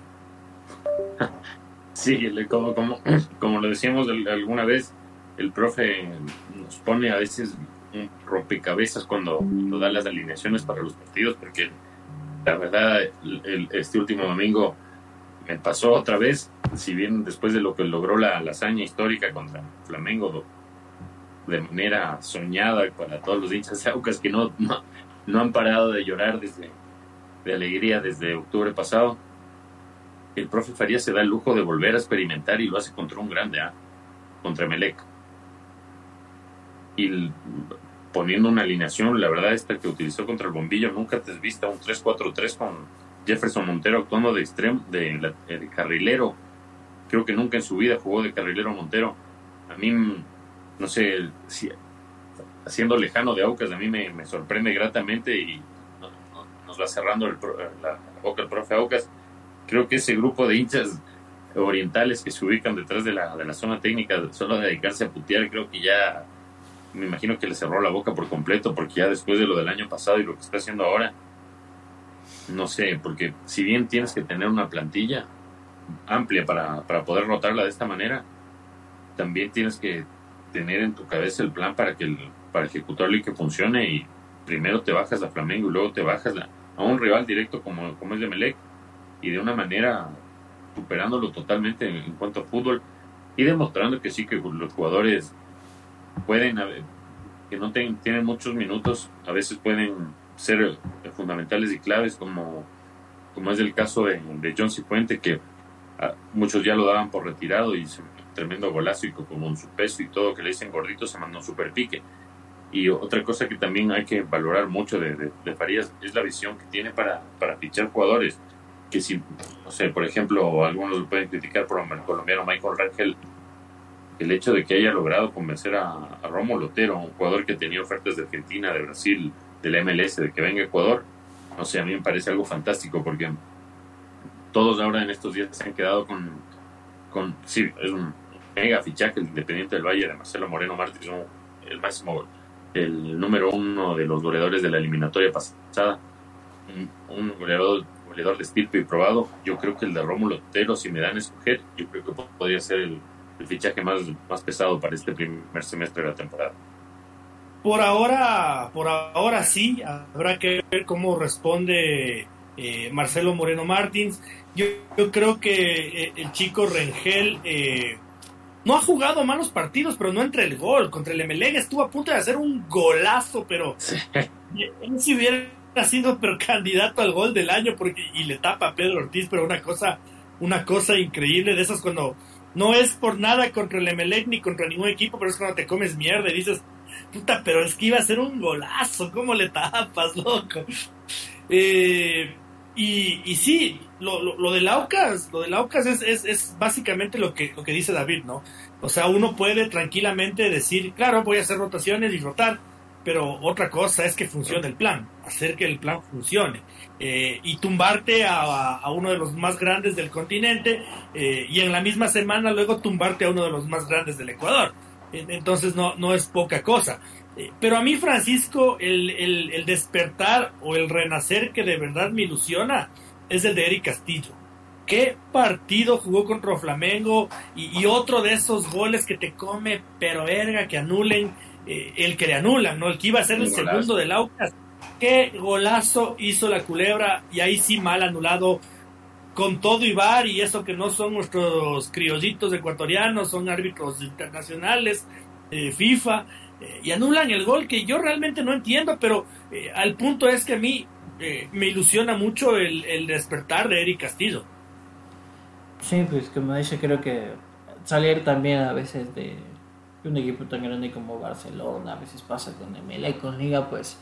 Sí, como, como, como lo decíamos alguna vez, el profe nos pone a veces un rompecabezas cuando da las alineaciones para los partidos, porque la verdad, este último domingo me pasó otra vez, si bien después de lo que logró la, hazaña histórica contra Flamengo de manera soñada para todos los hinchas de Aucas que no, no, han parado de llorar desde de alegría desde octubre pasado. El profe Farías se da el lujo de volver a experimentar y lo hace contra un grande, ¿ah? contra Melec. Y poniendo una alineación, la verdad esta que utilizó contra el bombillo, nunca te has visto un 3-4-3 con Jefferson Montero actuando de extremo, de, de, carrilero. Creo que nunca en su vida jugó de carrilero Montero. A mí, no sé, si, haciendo lejano de Aucas, a mí me, sorprende gratamente y nos va cerrando la, boca el profe Aucas. Creo que ese grupo de hinchas orientales que se ubican detrás de la, de la zona técnica, solo dedicarse a putear, creo que ya me imagino que le cerró la boca por completo, porque ya después de lo del año pasado y lo que está haciendo ahora, no sé, porque si bien tienes que tener una plantilla amplia para, para poder rotarla de esta manera, también tienes que tener en tu cabeza el plan para que el, para ejecutarlo y que funcione y primero te bajas a Flamengo y luego te bajas a, un rival directo como, como es de Melec y de una manera superándolo totalmente en, cuanto a fútbol y demostrando que sí que los jugadores pueden que no tienen muchos minutos a veces pueden ser fundamentales y claves, como, como es el caso de, de John Cifuente, que ah, muchos ya lo daban por retirado y tremendo golazo y con su peso y todo que le dicen gordito se mandó un super pique. Y otra cosa que también hay que valorar mucho de, de, Farías es la visión que tiene para, para fichar jugadores. Que si, no sé, por ejemplo, algunos lo pueden criticar por el colombiano Michael Rangel, el hecho de que haya logrado convencer a, a Romo Lotero, un jugador que tenía ofertas de Argentina, de Brasil, del MLS, de que venga Ecuador, no sé, a mí me parece algo fantástico porque todos ahora en estos días se han quedado con, con sí, es un mega fichaje el Independiente del Valle de Marcelo Moreno Martínez, el máximo, el número uno de los goleadores de la eliminatoria pasada, un, goleador, goleador de y probado. Yo creo que el de Rómulo Otero, si me dan escoger, yo creo que podría ser el, el fichaje más, más pesado para este primer semestre de la temporada. Por ahora, por ahora sí, habrá que ver cómo responde eh, Marcelo Moreno Martins. Yo, creo que eh, el chico Rengel eh, no ha jugado malos partidos, pero no entre el gol. Contra el Emelec estuvo a punto de hacer un golazo, pero él si hubiera sido pero candidato al gol del año porque y le tapa a Pedro Ortiz, pero una cosa, una cosa increíble de esas cuando no es por nada contra el Emelec ni contra ningún equipo, pero es cuando te comes mierda y dices, puta, pero es que iba a ser un golazo, ¿cómo le tapas, loco? Eh, y, y sí, lo, lo, lo del Aucas, lo del Aucas es, es, es, básicamente lo que, lo que dice David, ¿no? O sea, uno puede tranquilamente decir, claro, voy a hacer rotaciones y rotar, pero otra cosa es que funcione el plan, hacer que el plan funcione. Eh, y tumbarte a, a, uno de los más grandes del continente eh, y en la misma semana luego tumbarte a uno de los más grandes del Ecuador entonces no, no es poca cosa. Eh, pero a mí, Francisco, el, el, despertar o el renacer que de verdad me ilusiona es el de Eric Castillo. ¿Qué partido jugó contra Flamengo? Y, otro de esos goles que te come, pero verga, que anulen eh, el que le anulan, ¿no? El que iba a ser el, segundo del Aucas. Qué golazo hizo la culebra y ahí sí mal anulado con todo y bar y eso que no son nuestros criollitos ecuatorianos, son árbitros internacionales, eh, FIFA, eh, y anulan el gol que yo realmente no entiendo, pero eh, al punto es que a mí me ilusiona mucho el, despertar de Eric Castillo. Sí, pues como dice, creo que salir también a veces de un equipo tan grande como Barcelona, a veces pasa con y con Liga, pues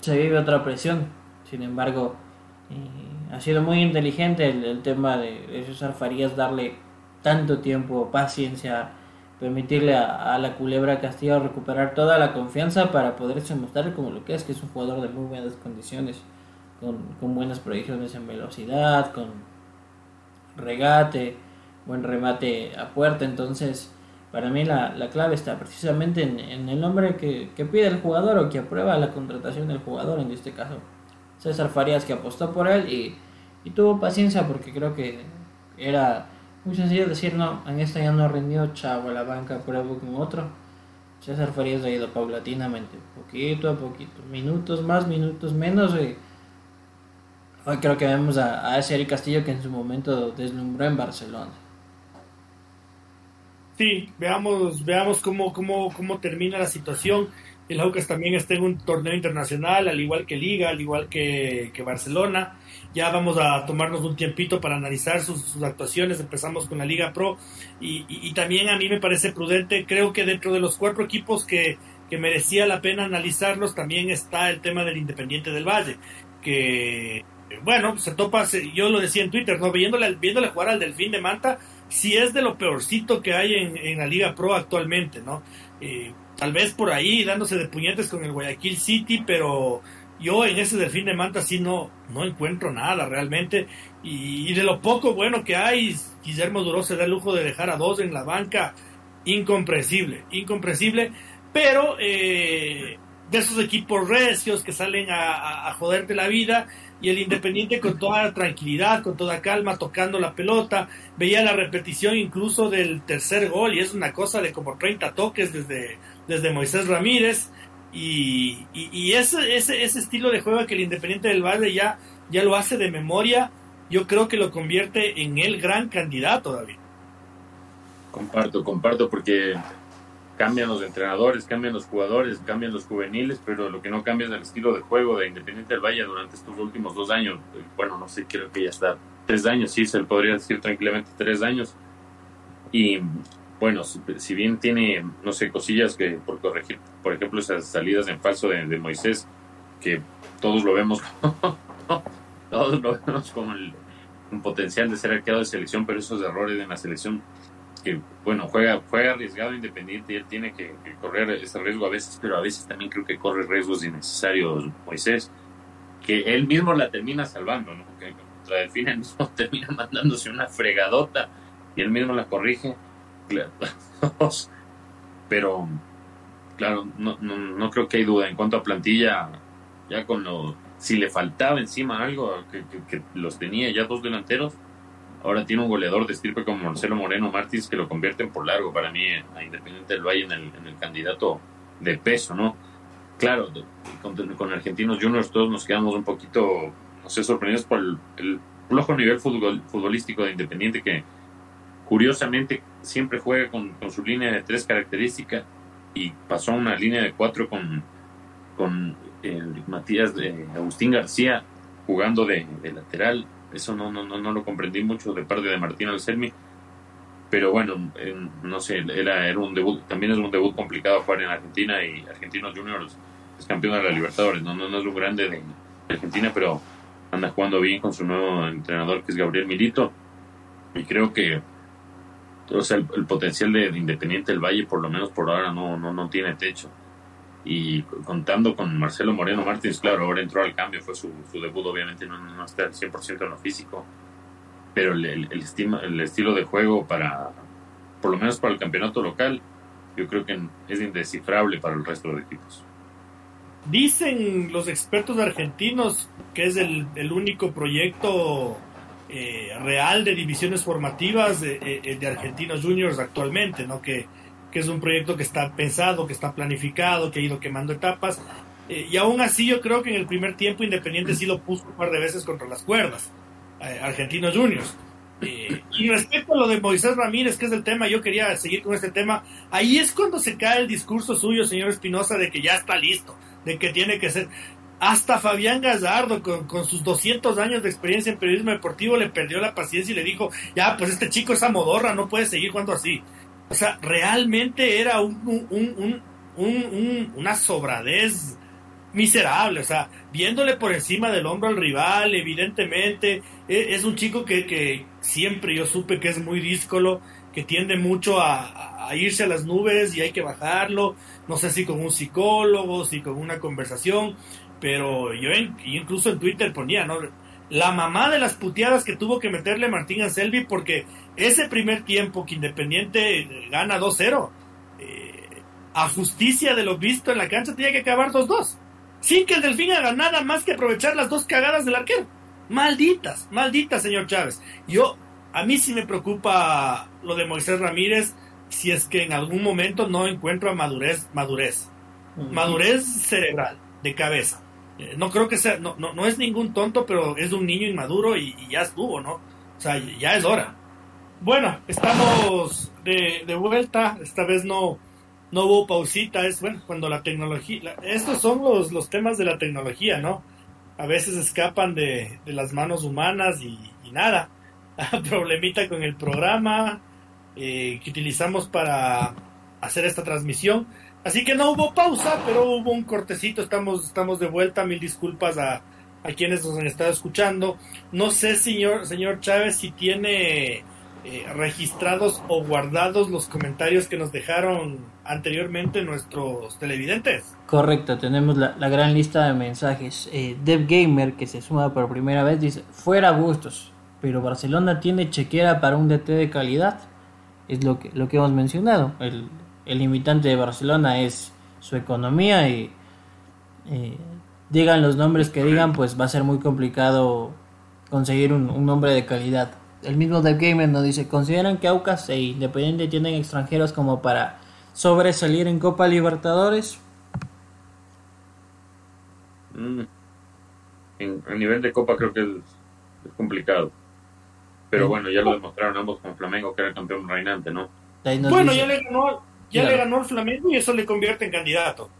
se vive otra presión. Sin embargo, ha sido muy inteligente el, tema de, de, César darle tanto tiempo, paciencia, permitirle a, la culebra Castillo recuperar toda la confianza para poderse mostrar como lo que es, que es un jugador de muy buenas condiciones, con, buenas proyecciones en velocidad, con regate, buen remate a puerta. Entonces, para mí la, la clave está precisamente en, el nombre que, pide el jugador o que aprueba la contratación del jugador, en este caso César Farías, que apostó por él y, y tuvo paciencia porque creo que era muy sencillo decir, no, en esta ya no rindió, chavo, la banca pruebo con otro. César Farías ha ido paulatinamente, poquito a poquito, minutos más, minutos menos. Y hoy creo que vemos a, a ese Eric Castillo que en su momento deslumbró en Barcelona. Sí, veamos, veamos cómo, cómo, cómo termina la situación. El Aucas también está en un torneo internacional, al igual que Liga, al igual que, Barcelona. Ya vamos a tomarnos un tiempito para analizar sus, actuaciones. Empezamos con la Liga Pro y, y, también a mí me parece prudente. Creo que dentro de los cuatro equipos que, merecía la pena analizarlos también está el tema del Independiente del Valle, que bueno, se topa, yo lo decía en Twitter, ¿no? Viéndole, viéndole jugar al Delfín de Manta, si es de lo peorcito que hay en, en la Liga Pro actualmente, ¿no? Eh, tal vez por ahí dándose de puñetes con el Guayaquil City, pero yo en ese Delfín de Manta sí no, no encuentro nada realmente. Y, de lo poco bueno que hay, Guillermo Duró se da el lujo de dejar a dos en la banca. Incomprensible, incomprensible. Pero eh, de esos equipos recios que salen a joderte la vida y el Independiente con toda tranquilidad, con toda calma, tocando la pelota. Veía la repetición incluso del tercer gol y es una cosa de como 30 toques desde, desde Moisés Ramírez. Y, y, ese, ese, ese, estilo de juego que el Independiente del Valle ya, ya lo hace de memoria, yo creo que lo convierte en el gran candidato, David. Comparto, comparto, porque cambian los entrenadores, cambian los jugadores, cambian los juveniles, pero lo que no cambia es el estilo de juego de Independiente del Valle durante estos últimos dos años. Bueno, no sé, creo que ya está tres años, sí, se le podría decir tranquilamente tres años. Y bueno, si bien tiene, no sé, cosillas que por corregir, por ejemplo, esas salidas en falso de, Moisés, que todos lo vemos, todos lo vemos como el, un potencial de ser arqueado de selección, pero esos errores en la selección que bueno, juega, juega arriesgado independiente y él tiene que, correr ese riesgo a veces, pero a veces también creo que corre riesgos innecesarios Moisés, que él mismo la termina salvando, ¿no? Que contra él mismo termina mandándose una fregadota y él mismo la corrige. pero claro, no, no, no creo que hay duda en cuanto a plantilla, ya con lo, si le faltaba encima algo, que, los tenía ya dos delanteros, ahora tiene un goleador de estirpe como Marcelo Moreno Martins que lo convierten por largo para mí a Independiente del Valle en el, en el candidato de peso, ¿no? Claro, con, con, Argentinos Juniors todos nos quedamos un poquito, no sé, sorprendidos por el, el flojo nivel futbol, futbolístico de Independiente que curiosamente siempre juega con, su línea de tres características y pasó a una línea de cuatro con, con el Matías de Agustín García jugando de, lateral eso no, no, no, no lo comprendí mucho de parte de Martín Alcelmi. Pero bueno, eh, no sé, era, era un debut, también es un debut complicado jugar en Argentina y Argentinos Juniors es campeón de la Libertadores, no, no, no es lo grande de, de Argentina, pero anda jugando bien con su nuevo entrenador que es Gabriel Milito. Y creo que o sea, el, potencial de, de, Independiente del Valle, por lo menos por ahora, no, no, no tiene techo. Y contando con Marcelo Moreno Martins, claro, ahora entró al cambio, fue su, su debut, obviamente no, no está al 100% en lo físico, pero el, el, el, estima, el estilo de juego para, por lo menos para el campeonato local, yo creo que es indescifrable para el resto de equipos. Dicen los expertos argentinos que es el, el único proyecto eh, real de divisiones formativas de, eh, de, Argentinos Juniors actualmente, ¿no? Que, que es un proyecto que está pensado, que está planificado, que ha ido quemando etapas. Eh, y aún así yo creo que en el primer tiempo Independiente sí lo puso un par de veces contra las cuerdas. Eh, Argentinos Juniors. Eh, y respecto a lo de Moisés Ramírez, que es el tema, yo quería seguir con este tema. Ahí es cuando se cae el discurso suyo, señor Espinosa, de que ya está listo, de que tiene que ser. Hasta Fabián Gallardo, con, con, sus 200 años de experiencia en periodismo deportivo, le perdió la paciencia y le dijo, ya, pues este chico es amodorra, no puede seguir jugando así. O sea, realmente era un, un, un, una sobradez miserable, o sea, viéndole por encima del hombro al rival, evidentemente, es un chico que, que siempre yo supe que es muy díscolo, que tiende mucho a, a, irse a las nubes y hay que bajarlo, no sé si con un psicólogo, si con una conversación, pero yo en, incluso en Twitter ponía, ¿no? la mamá de las puteadas que tuvo que meterle Martín Anselmi porque ese primer tiempo que Independiente gana 2-0, eh, a justicia de lo visto en la cancha, tenía que acabar 2-2. Sin que el Delfín haga nada más que aprovechar las dos cagadas del arquero. Malditas, malditas, señor Chávez. Yo, a mí sí me preocupa lo de Moisés Ramírez si es que en algún momento no encuentro madurez, madurez. Madurez cerebral, de cabeza. Eh, no creo que sea, no, no, no, es ningún tonto, pero es un niño inmaduro y, ya estuvo, ¿no? O sea, ya es hora. Bueno, estamos de, vuelta. Esta vez no, no hubo pausita. Es bueno, cuando la tecnología. estos son los, los temas de la tecnología, ¿no? A veces escapan de, de las manos humanas y, y nada. Problemita con el programa eh, que utilizamos para hacer esta transmisión. Así que no hubo pausa, pero hubo un cortecito. Estamos, estamos de vuelta. Mil disculpas a, a quienes nos han estado escuchando. No sé, señor, señor Chávez, si tiene eh, registrados o guardados los comentarios que nos dejaron anteriormente nuestros televidentes. Correcto, tenemos la, gran lista de mensajes. Eh, Dev Gamer, que se suma por primera vez, dice: Fuera gustos, pero Barcelona tiene chequera para un DT de calidad. Es lo que, lo que hemos mencionado. El, el limitante de Barcelona es su economía y eh, digan los nombres que digan, pues va a ser muy complicado conseguir un, nombre de calidad. El mismo Dev Gamer nos dice, ¿consideran que Aucas e Independiente tienen extranjeros como para sobresalir en Copa Libertadores? Mm. En, a nivel de Copa creo que es, complicado. Pero bueno, ya lo demostraron ambos con Flamengo, que era el campeón reinante, ¿no? Bueno, ya le ganó ya le ganó el Flamengo y eso le convierte en candidato.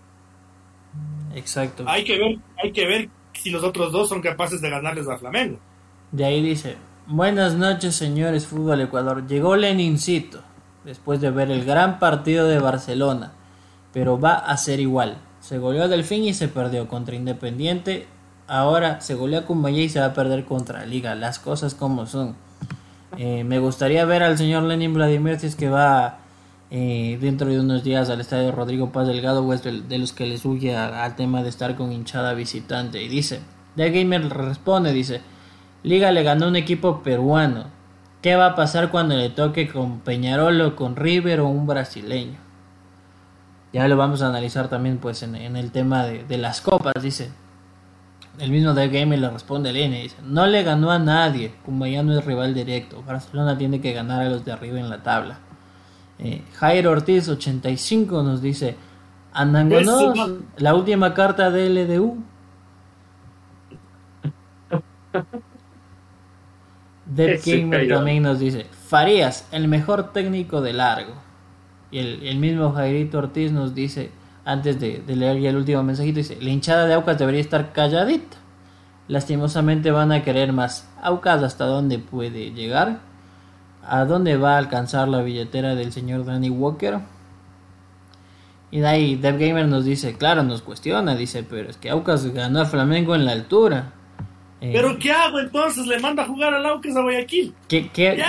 Exacto. Hay que ver, hay que ver si los otros dos son capaces de ganarles al Flamengo. De ahí dice, buenas noches señores Fútbol Ecuador. Llegó Lenincito después de ver el gran partido de Barcelona, pero va a ser igual. Se goleó del Delfín y se perdió contra Independiente. Ahora se golea con Valle y se va a perder contra Liga. Las cosas como son. Eh, me gustaría ver al señor Lenin Vladimir si es que va eh, dentro de unos días al estadio Rodrigo Paz Delgado o es de, los que les huye al tema de estar con hinchada visitante. Y dice, The Gamer responde, dice, Liga le ganó un equipo peruano. ¿Qué va a pasar cuando le toque con Peñarol o con River o un brasileño? Ya lo vamos a analizar también pues en, el tema de, las copas, dice. El mismo The Gamer le responde N, dice, no le ganó a nadie, como ya no es rival directo. Barcelona tiene que ganar a los de arriba en la tabla. Eh, Jairo Ortiz 85 nos dice, Andangonos, la última carta de LDU. Dead Gamer también nos dice, Farías, el mejor técnico de largo. Y el, mismo Jairito Ortiz nos dice, antes de, leer ya el último mensajito, dice, la hinchada de Aucas debería estar calladita. Lastimosamente van a querer más. Aucas hasta dónde puede llegar a dónde va a alcanzar la billetera del señor Danny Walker. Y de ahí Dev Gamer nos dice, claro, nos cuestiona, dice, pero es que Aucas ganó a Flamengo en la altura. Eh, ¿Pero qué hago entonces? ¿Le manda a jugar al Aucas a Guayaquil? ¿Qué, qué,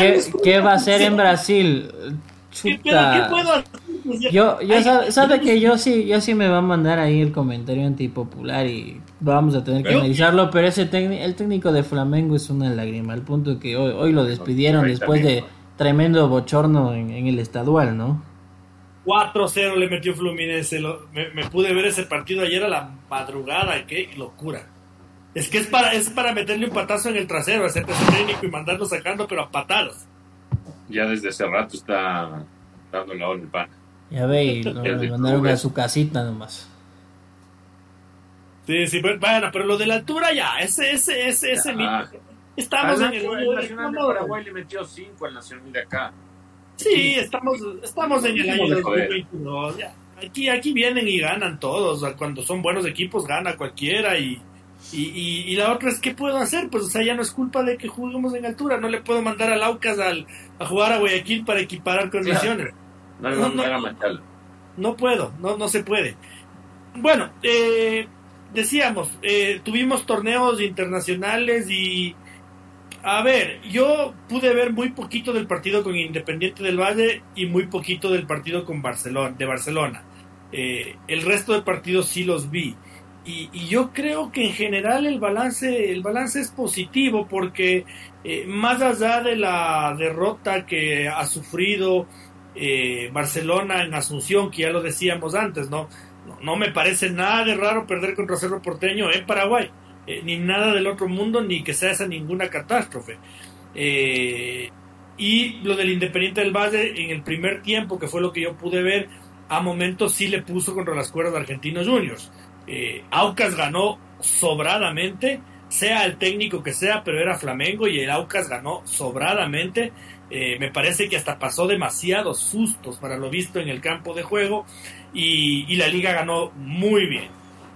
qué, va a hacer en Brasil? ¿Pero qué puedo hacer? Yo, yo sabe, que yo sí, yo sí me va a mandar ahí el comentario antipopular y vamos a tener que analizarlo, pero ese el técnico de Flamengo es una lágrima, al punto que hoy, hoy lo despidieron después de tremendo bochorno en, el estadual, ¿no? 4-0 le metió Fluminense, me, pude ver ese partido ayer a la madrugada, qué locura. Es que es para, es para meterle un patazo en el trasero, hacerte ese técnico y mandarlo sacando, pero a patadas. Ya desde hace rato está dando la hora el pan. Ya ve, lo, mandaron a su casita nomás. Sí, sí, bueno, pero lo de la altura ya, ese, ese, ese, ese Estamos en el, el Nacional de Paraguay le metió 5 al Nacional de acá. Sí, estamos, estamos en el año 2022. Ya. Aquí, aquí vienen y ganan todos. Cuando son buenos equipos, gana cualquiera. Y, y, y, la otra es, ¿qué puedo hacer? Pues, o sea, ya no es culpa de que juguemos en altura. No le puedo mandar al Aucas al, a jugar a Guayaquil para equiparar condiciones. No, puedo, no, no se puede. Bueno, eh, decíamos, eh, tuvimos torneos internacionales y... A ver, yo pude ver muy poquito del partido con Independiente del Valle y muy poquito del partido con Barcelona, de Barcelona. Eh, el resto del partido sí los vi. y, yo creo que en general el balance, el balance es positivo porque eh, más allá de la derrota que ha sufrido eh, Barcelona en Asunción, que ya lo decíamos antes, ¿no? ¿No? me parece nada de raro perder contra Cerro Porteño en Paraguay, eh, ni nada del otro mundo, ni que sea esa ninguna catástrofe. y lo del Independiente del Valle en el primer tiempo, que fue lo que yo pude ver, a momentos sí le puso contra las cuerdas de Argentinos Juniors. Eh, Aucas ganó sobradamente, sea el técnico que sea, pero era Flamengo y el Aucas ganó sobradamente. Eh, me parece que hasta pasó demasiados sustos para lo visto en el campo de juego y, la liga ganó muy bien.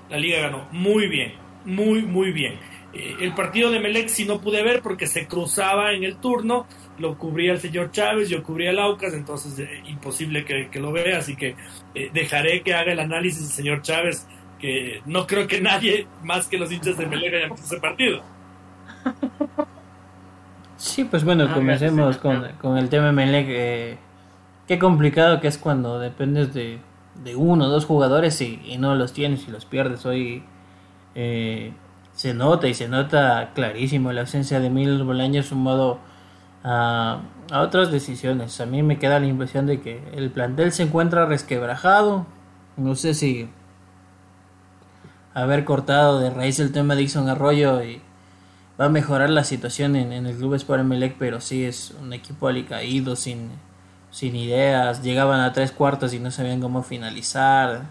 La liga ganó muy bien, muy, muy bien. Eh, el partido de Melec sí no pude ver porque se cruzaba en el turno, lo cubría el señor Chávez, yo cubría el Aucas, entonces imposible que, que, lo vea, así que dejaré que haga el análisis el señor Chávez que no creo que nadie más que los hinchas de Melec hayan visto ese partido. Sí, pues bueno, ah, comencemos con, con, el tema de Melec. Eh, qué complicado que es cuando dependes de, de uno o dos jugadores y, no los tienes y los pierdes. Hoy eh, se nota y se nota clarísimo la ausencia de Mil Bolaños sumado a, a otras decisiones. A mí me queda la impresión de que el plantel se encuentra resquebrajado. No sé si haber cortado de raíz el tema de Dixon Arroyo y va a mejorar la situación en, el club Sport Emelec, pero sí es un equipo alicaído, sin, sin ideas, llegaban a tres cuartos y no sabían cómo finalizar,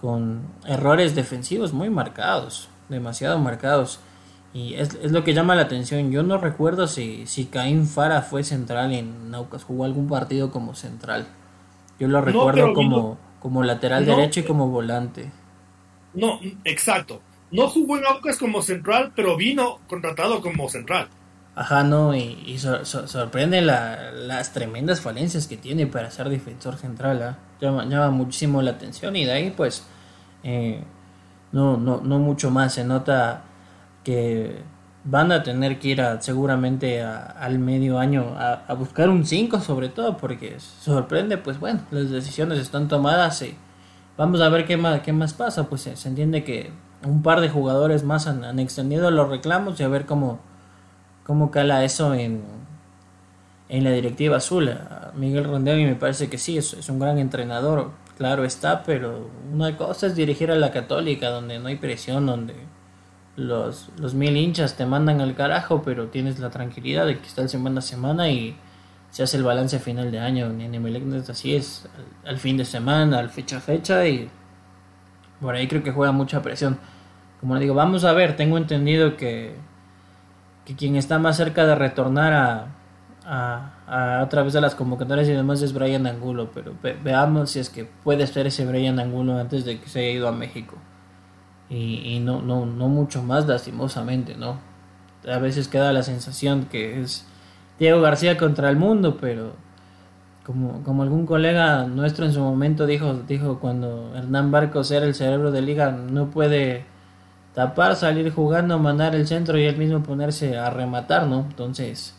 con errores defensivos muy marcados, demasiado marcados. Y es, lo que llama la atención. Yo no recuerdo si, si Caín Fara fue central en Naucas, jugó algún partido como central. Yo lo recuerdo como, como lateral derecho y como volante. No, exacto. No jugó en Aucas como central, pero vino contratado como central. Ajá, no, y, sorprende las tremendas falencias que tiene para ser defensor central. ¿ah? Llama, muchísimo la atención y de ahí pues eh, no, no, no mucho más. Se nota que van a tener que ir a, seguramente al medio año a, a buscar un 5 sobre todo porque sorprende pues bueno, las decisiones están tomadas y Vamos a ver qué más, qué más pasa. Pues se, entiende que un par de jugadores más han, extendido los reclamos y a ver cómo, cómo cala eso en, en la directiva azul. Miguel Rondevi me parece que sí, es, un gran entrenador, claro está, pero una cosa es dirigir a la católica, donde no hay presión, donde los, los mil hinchas te mandan al carajo, pero tienes la tranquilidad de que está el semana a semana y se hace el balance final de año. En Emelec así es, al, fin de semana, al fecha a fecha y por ahí creo que juega mucha presión. Como le digo, vamos a ver, tengo entendido que, que quien está más cerca de retornar a, a, a, través de las convocatorias y demás es Brian Angulo, pero veamos si es que puede ser ese Brian Angulo antes de que se haya ido a México. Y, y no, no, no mucho más lastimosamente, ¿no? A veces queda la sensación que es Diego García contra el mundo, pero como, como algún colega nuestro en su momento dijo, dijo cuando Hernán Barcos era el cerebro de liga, no puede tapar, salir jugando, mandar el centro y él mismo ponerse a rematar, ¿no? Entonces,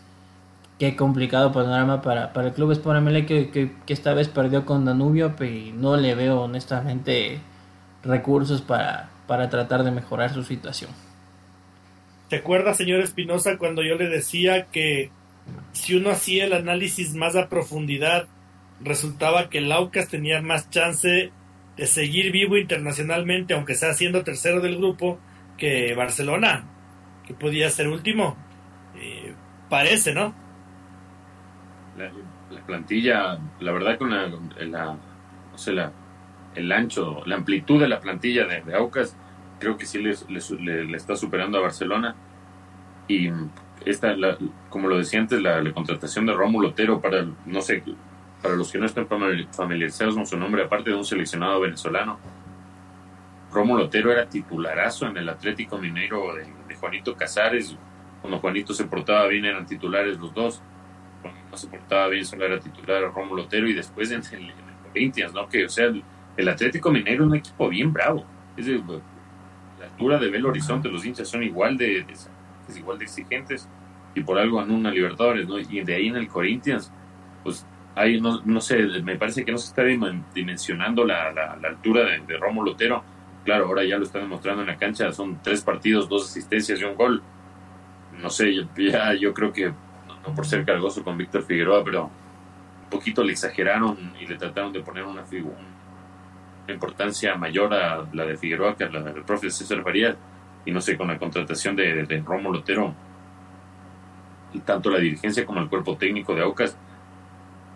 qué complicado panorama para, para el club Sport que, que, esta vez perdió con Danubio y no le veo honestamente recursos para, para tratar de mejorar su situación. ¿Te acuerdas, señor Espinosa, cuando yo le decía que si uno hacía el análisis más a profundidad, resultaba que el Aucas tenía más chance de seguir vivo internacionalmente, aunque sea siendo tercero del grupo, que Barcelona, que podía ser último. Eh, parece, ¿no? La, plantilla, la verdad con la, no sé, la, el ancho, la amplitud de la plantilla de, Aucas, creo que sí le, le, está superando a Barcelona. Y esta, la, como lo decía antes, la, contratación de Rómulo Otero para, no sé, para los que no estén familiarizados con su nombre, aparte de un seleccionado venezolano, Rómulo Otero era titularazo en el Atlético Mineiro de, Juanito Casares. Cuando Juanito se portaba bien eran titulares los dos. Cuando no se portaba bien solo era titular Rómulo Otero y después en, el Corinthians, ¿no? Que, o sea, el, Atlético Mineiro es un equipo bien bravo. Es la altura de Belo Horizonte, los hinchas son igual de es igual de exigentes y por algo en una Libertadores, ¿no? Y de ahí en el Corinthians, pues ahí no, no sé, me parece que no se está dimensionando la, la, altura de, de Rómulo Otero claro, ahora ya lo está demostrando en la cancha, son tres partidos, dos asistencias y un gol. No sé, ya yo creo que, no, por ser cargoso con Víctor Figueroa, pero un poquito le exageraron y le trataron de poner una, figura, importancia mayor a la de Figueroa que a la del profe César Farías. Y no sé, con la contratación de, de Romo Lotero, tanto la dirigencia como el cuerpo técnico de Aucas,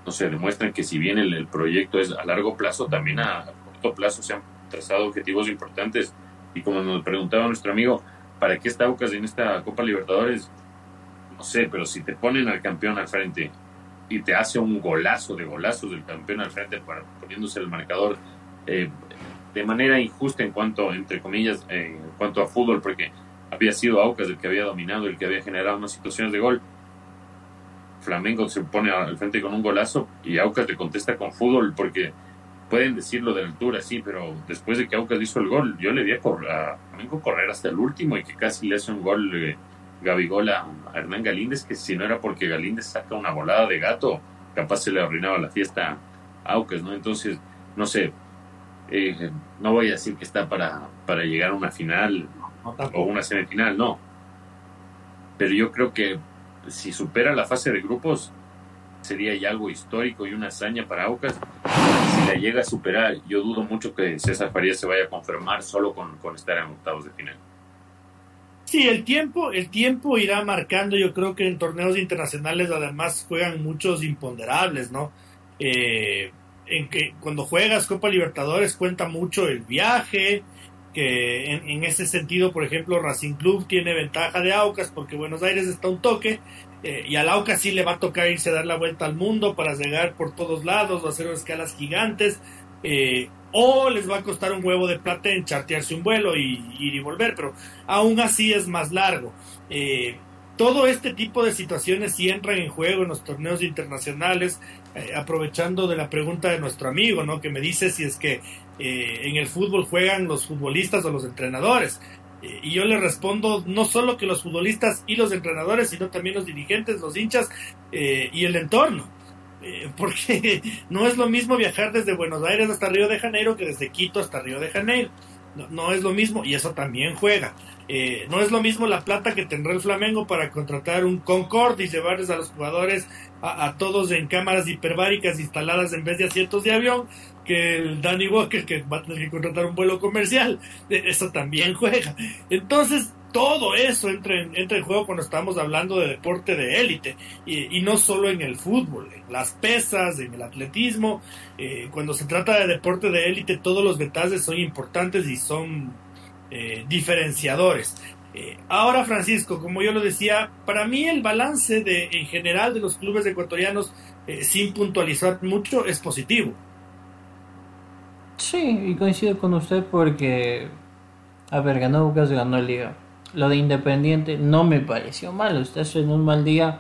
no sé, demuestran que si bien el, proyecto es a largo plazo, también a, corto plazo se han trazado objetivos importantes. Y como nos preguntaba nuestro amigo, ¿para qué está Aucas en esta Copa Libertadores? No sé, pero si te ponen al campeón al frente y te hace un golazo de golazos del campeón al frente para, poniéndose el marcador eh, de manera injusta en cuanto, entre comillas, en cuanto a fútbol, porque había sido Aucas el que había dominado, el que había generado unas situaciones de gol. Flamengo se pone al frente con un golazo y Aucas le contesta con fútbol porque pueden decirlo de altura, sí, pero después de que Aucas hizo el gol, yo le vi a, Flamengo correr hasta el último y que casi le hace un gol eh, Gabigol a, Hernán Galíndez, que si no era porque Galíndez saca una volada de gato, capaz se le arruinaba la fiesta a Aucas, ¿no? Entonces, no sé, eh, no voy a decir que está para, para llegar a una final o una semifinal, no. Pero yo creo que si supera la fase de grupos, sería ya algo histórico y una hazaña para Aucas. Si la llega a superar, yo dudo mucho que César Farías se vaya a confirmar solo con, con estar en octavos de final. Sí, el tiempo, el tiempo irá marcando. Yo creo que en torneos internacionales además juegan muchos imponderables, ¿no? Eh, en que cuando juegas Copa Libertadores cuenta mucho el viaje, que en, ese sentido, por ejemplo, Racing Club tiene ventaja de Aucas porque Buenos Aires está un toque eh, y al Aucas sí le va a tocar irse a dar la vuelta al mundo para llegar por todos lados o hacer escalas gigantes eh, o les va a costar un huevo de plata en chartearse un vuelo y ir y volver, pero aún así es más largo. Eh, todo este tipo de situaciones sí entran en juego en los torneos internacionales, aprovechando de la pregunta de nuestro amigo, ¿no? Que me dice si es que eh, en el fútbol juegan los futbolistas o los entrenadores. Eh, y yo le respondo no solo que los futbolistas y los entrenadores, sino también los dirigentes, los hinchas eh, y el entorno. porque no es lo mismo viajar desde Buenos Aires hasta Río de Janeiro que desde Quito hasta Río de Janeiro. No, es lo mismo y eso también juega. no es lo mismo la plata que tendrá el Flamengo para contratar un Concorde y llevarles a los jugadores a, todos en cámaras hiperbáricas instaladas en vez de asientos de avión que el Danny Walker que va a tener que contratar un vuelo comercial, eso también juega. Entonces, todo eso entra en, juego cuando estamos hablando de deporte de élite y, no solo en el fútbol, en las pesas, en el atletismo. Eh, cuando se trata de deporte de élite, todos los detalles son importantes y son eh, diferenciadores. Eh, ahora, Francisco, como yo lo decía, para mí el balance de, en general de los clubes ecuatorianos, sin puntualizar mucho, es positivo Sí, y coincido con usted porque, a ver, ganó Bucas, ganó Liga. Lo de Independiente no me pareció mal, usted en un mal día.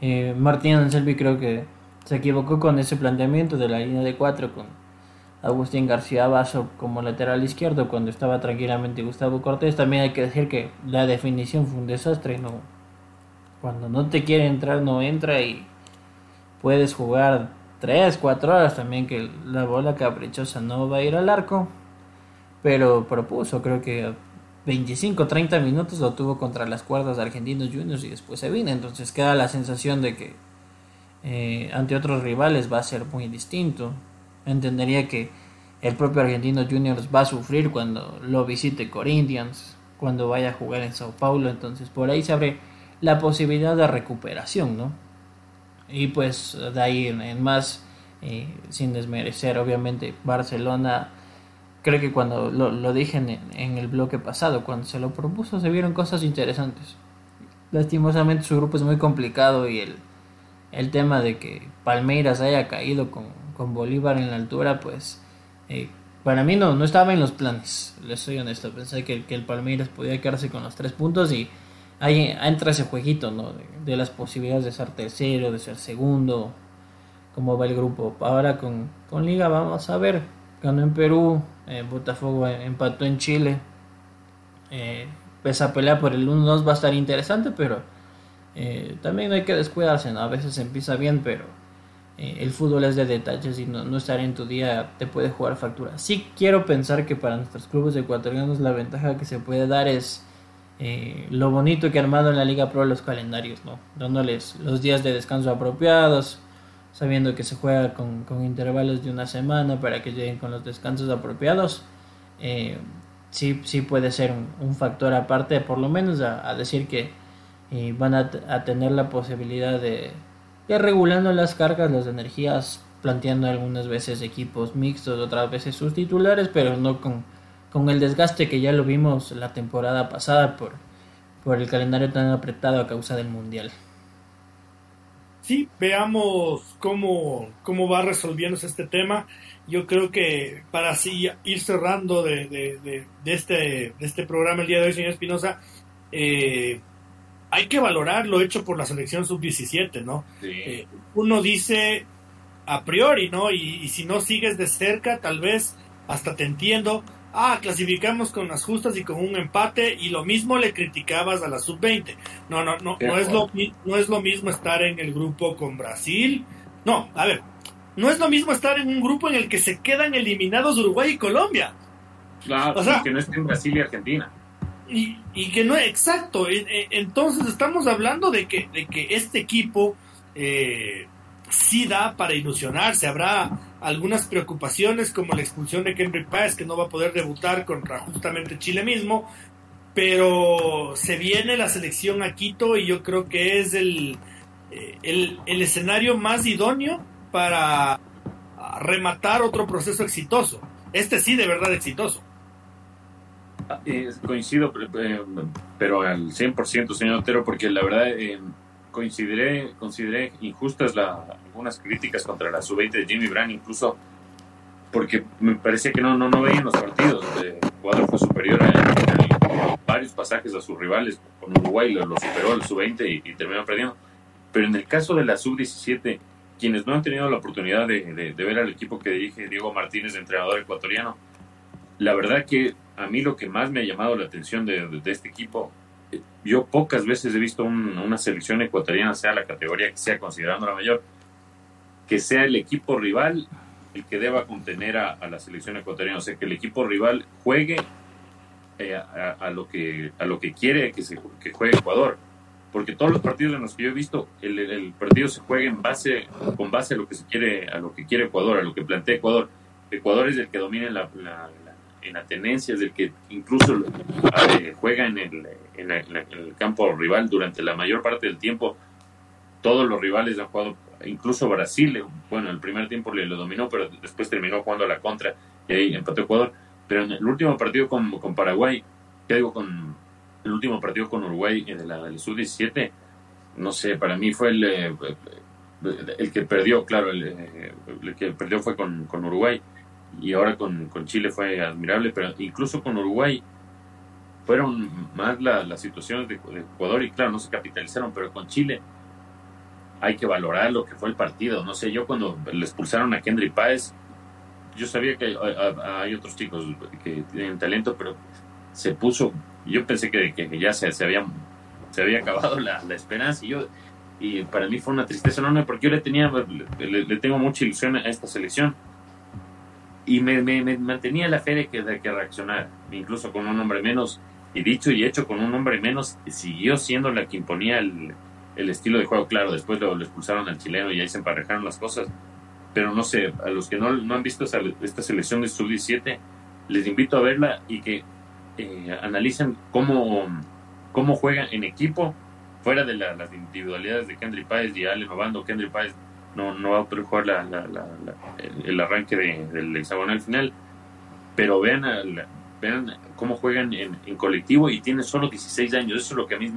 Eh, Martín Anselmi creo que se equivocó con ese planteamiento de la línea de cuatro con Agustín García Basso como lateral izquierdo cuando estaba tranquilamente Gustavo Cortés. También hay que decir que la definición fue un desastre. No, cuando no te quiere entrar, no entra y puedes jugar 3, 4 horas también que la bola caprichosa no va a ir al arco. Pero propuso, creo que 25, 30 minutos lo tuvo contra las cuerdas de Argentinos Juniors y después se vino. Entonces queda la sensación de que eh, ante otros rivales va a ser muy distinto. Entendería que el propio Argentinos Juniors va a sufrir cuando lo visite Corinthians, cuando vaya a jugar en Sao Paulo. Entonces por ahí se abre la posibilidad de recuperación, ¿no? Y pues de ahí en, más, eh, sin desmerecer, obviamente, Barcelona, creo que cuando lo, dije en, el bloque pasado, cuando se lo propuso, se vieron cosas interesantes. Lastimosamente su grupo es muy complicado y el, el tema de que Palmeiras haya caído con, con Bolívar en la altura, pues eh, para mí no, no estaba en los planes, les soy honesto. Pensé que, que el Palmeiras podía quedarse con los tres puntos y ahí entra ese jueguito, ¿no? De, las posibilidades de ser tercero, de ser segundo, cómo va el grupo. Ahora con, con Liga vamos a ver. Ganó en Perú, eh, Botafogo empató en Chile. Eh, esa pelea por el 1-2 va a estar interesante, pero eh, también hay que descuidarse, ¿no? A veces empieza bien, pero eh, el fútbol es de detalles y no, estar en tu día te puede jugar factura. Sí quiero pensar que para nuestros clubes ecuatorianos la ventaja que se puede dar es eh, lo bonito que ha armado en la Liga Pro los calendarios, ¿no? Dándoles los días de descanso apropiados, sabiendo que se juega con, intervalos de una semana para que lleguen con los descansos apropiados. Eh, sí, sí puede ser un, factor aparte, por lo menos a, decir que van a, a tener la posibilidad de ya regulando las cargas, las energías, planteando algunas veces equipos mixtos, otras veces sus titulares, pero no con, con el desgaste que ya lo vimos la temporada pasada por, por el calendario tan apretado a causa del Mundial. Sí, veamos cómo, cómo va resolviéndose este tema. Yo creo que para así ir cerrando de, de, de, este, de este programa el día de hoy, señor Espinosa, eh, hay que valorar lo hecho por la selección sub-17, ¿no? Eh, uno dice a priori, ¿no? Y, si no sigues de cerca, tal vez hasta te entiendo. Ah, clasificamos con las justas y con un empate y lo mismo le criticabas a la sub-20. No, no, no, no es, lo, no es lo mismo estar en el grupo con Brasil. No, a ver, no es lo mismo estar en un grupo en el que se quedan eliminados Uruguay y Colombia. Claro, o sea, que no estén Brasil y Argentina. Y, y que no, exacto, entonces estamos hablando de que, de que este equipo eh, sí da para ilusionarse, habrá algunas preocupaciones como la expulsión de Kendrick Páez que no va a poder debutar contra justamente Chile mismo, pero se viene la selección a Quito y yo creo que es el, eh, el, escenario más idóneo para rematar otro proceso exitoso. Este sí, de verdad exitoso. Eh, coincido, eh, pero al 100%, señor Otero, porque la verdad coincidiré, consideré injustas algunas críticas contra la sub-20 de Jimmy Brand, incluso porque me parecía que no, no, no veían los partidos. El jugador fue superior a, varios pasajes a sus rivales. Con Uruguay lo, superó al sub-20 y, terminó perdiendo. Pero en el caso de la sub-17, quienes no han tenido la oportunidad de, ver al equipo que dirige Diego Martínez, entrenador ecuatoriano, la verdad que a mí lo que más me ha llamado la atención de, este equipo, yo pocas veces he visto una selección ecuatoriana, sea la categoría que sea, considerando la mayor, que sea el equipo rival el que deba contener a, la selección ecuatoriana, o sea, que el equipo rival juegue eh, a, lo que, a lo que quiere que, se, que juegue Ecuador. Porque todos los partidos en los que yo he visto, el, partido se juega en base, con base a lo que se quiere, a lo que quiere Ecuador, a lo que plantea Ecuador. Ecuador es el que domina la en la tenencia, es el que incluso eh, juega en el, en, el, campo rival durante la mayor parte del tiempo. Todos los rivales han jugado, incluso Brasil, bueno, el primer tiempo le lo dominó, pero después terminó jugando a la contra y ahí empató Ecuador. Pero en el último partido con, con Paraguay, ¿qué digo? Con el último partido con Uruguay en la del Sub-17, no sé, para mí fue el, eh, el que perdió, claro, el, eh, el que perdió fue con, con Uruguay y ahora con, con, Chile fue admirable, pero incluso con Uruguay fueron más las situaciones de, Ecuador y claro, no se capitalizaron, pero con Chile hay que valorar lo que fue el partido. No sé, yo cuando le expulsaron a Kendry Páez, yo sabía que hay, otros chicos que tienen talento, pero se puso, yo pensé que, que ya se, se, había, se había acabado la, la esperanza y yo y para mí fue una tristeza enorme porque yo le tenía le tengo mucha ilusión a esta selección y me, me, mantenía la fe de que, de que reaccionar, incluso con un hombre menos, y dicho y hecho con un hombre menos, siguió siendo la que imponía el, el estilo de juego, claro, después lo, expulsaron al chileno y ahí se emparejaron las cosas, pero no sé, a los que no, no han visto esta selección de sub-17, les invito a verla y que eh, analicen cómo, cómo juegan en equipo, fuera de las individualidades de Kendry Páez y Ale Novando, Kendry Páez no, no va a poder jugar la, el, arranque del hexagonal final, pero vean, vean cómo juegan en, colectivo y tienen solo 16 años, eso es lo que a mí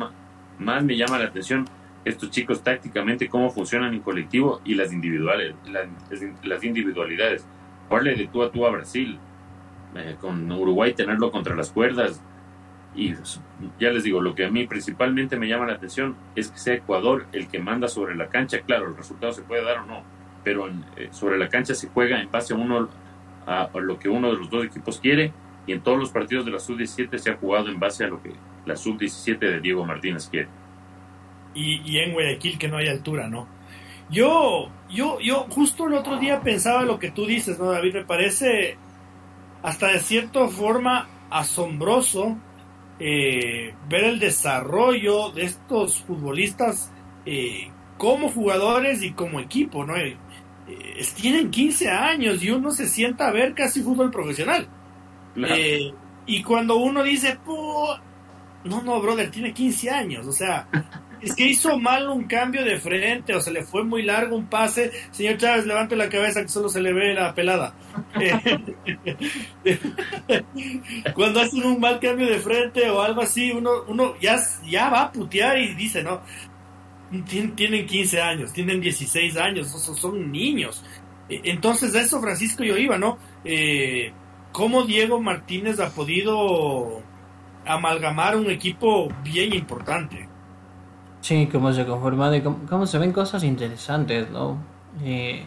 más me llama la atención, estos chicos tácticamente, cómo funcionan en colectivo y las individuales, las, las individualidades. Jugarle de tú a tú a Brasil, eh, con Uruguay tenerlo contra las cuerdas, y ya les digo, lo que a mí principalmente me llama la atención es que sea Ecuador el que manda sobre la cancha. Claro, el resultado se puede dar o no, pero eh, sobre la cancha se juega en base a, uno, a, lo que uno de los dos equipos quiere y en todos los partidos de la sub-17 se ha jugado en base a lo que la sub-17 de Diego Martínez quiere. Y, y en Guayaquil que no hay altura, ¿no? Yo, yo, yo justo el otro día pensaba lo que tú dices, ¿no, David? Me parece hasta de cierta forma asombroso eh, ver el desarrollo de estos futbolistas eh, como jugadores y como equipo, ¿no? Eh, tienen 15 años y uno se sienta a ver casi fútbol profesional. y cuando uno dice, no, no, brother, tiene 15 años, o sea, es que hizo mal un cambio de frente o se le fue muy largo un pase. Señor Chávez, levante la cabeza que solo se le ve la pelada. Cuando hacen un mal cambio de frente o algo así, uno, uno ya, ya va a putear y dice, no, tienen 15 años, tienen 16 años, son, niños. E, entonces, de eso Francisco yo iba, ¿no? Eh, ¿Cómo Diego Martínez ha podido amalgamar un equipo bien importante? Sí, cómo se conforma y cómo, se ven cosas interesantes, ¿no? Eh,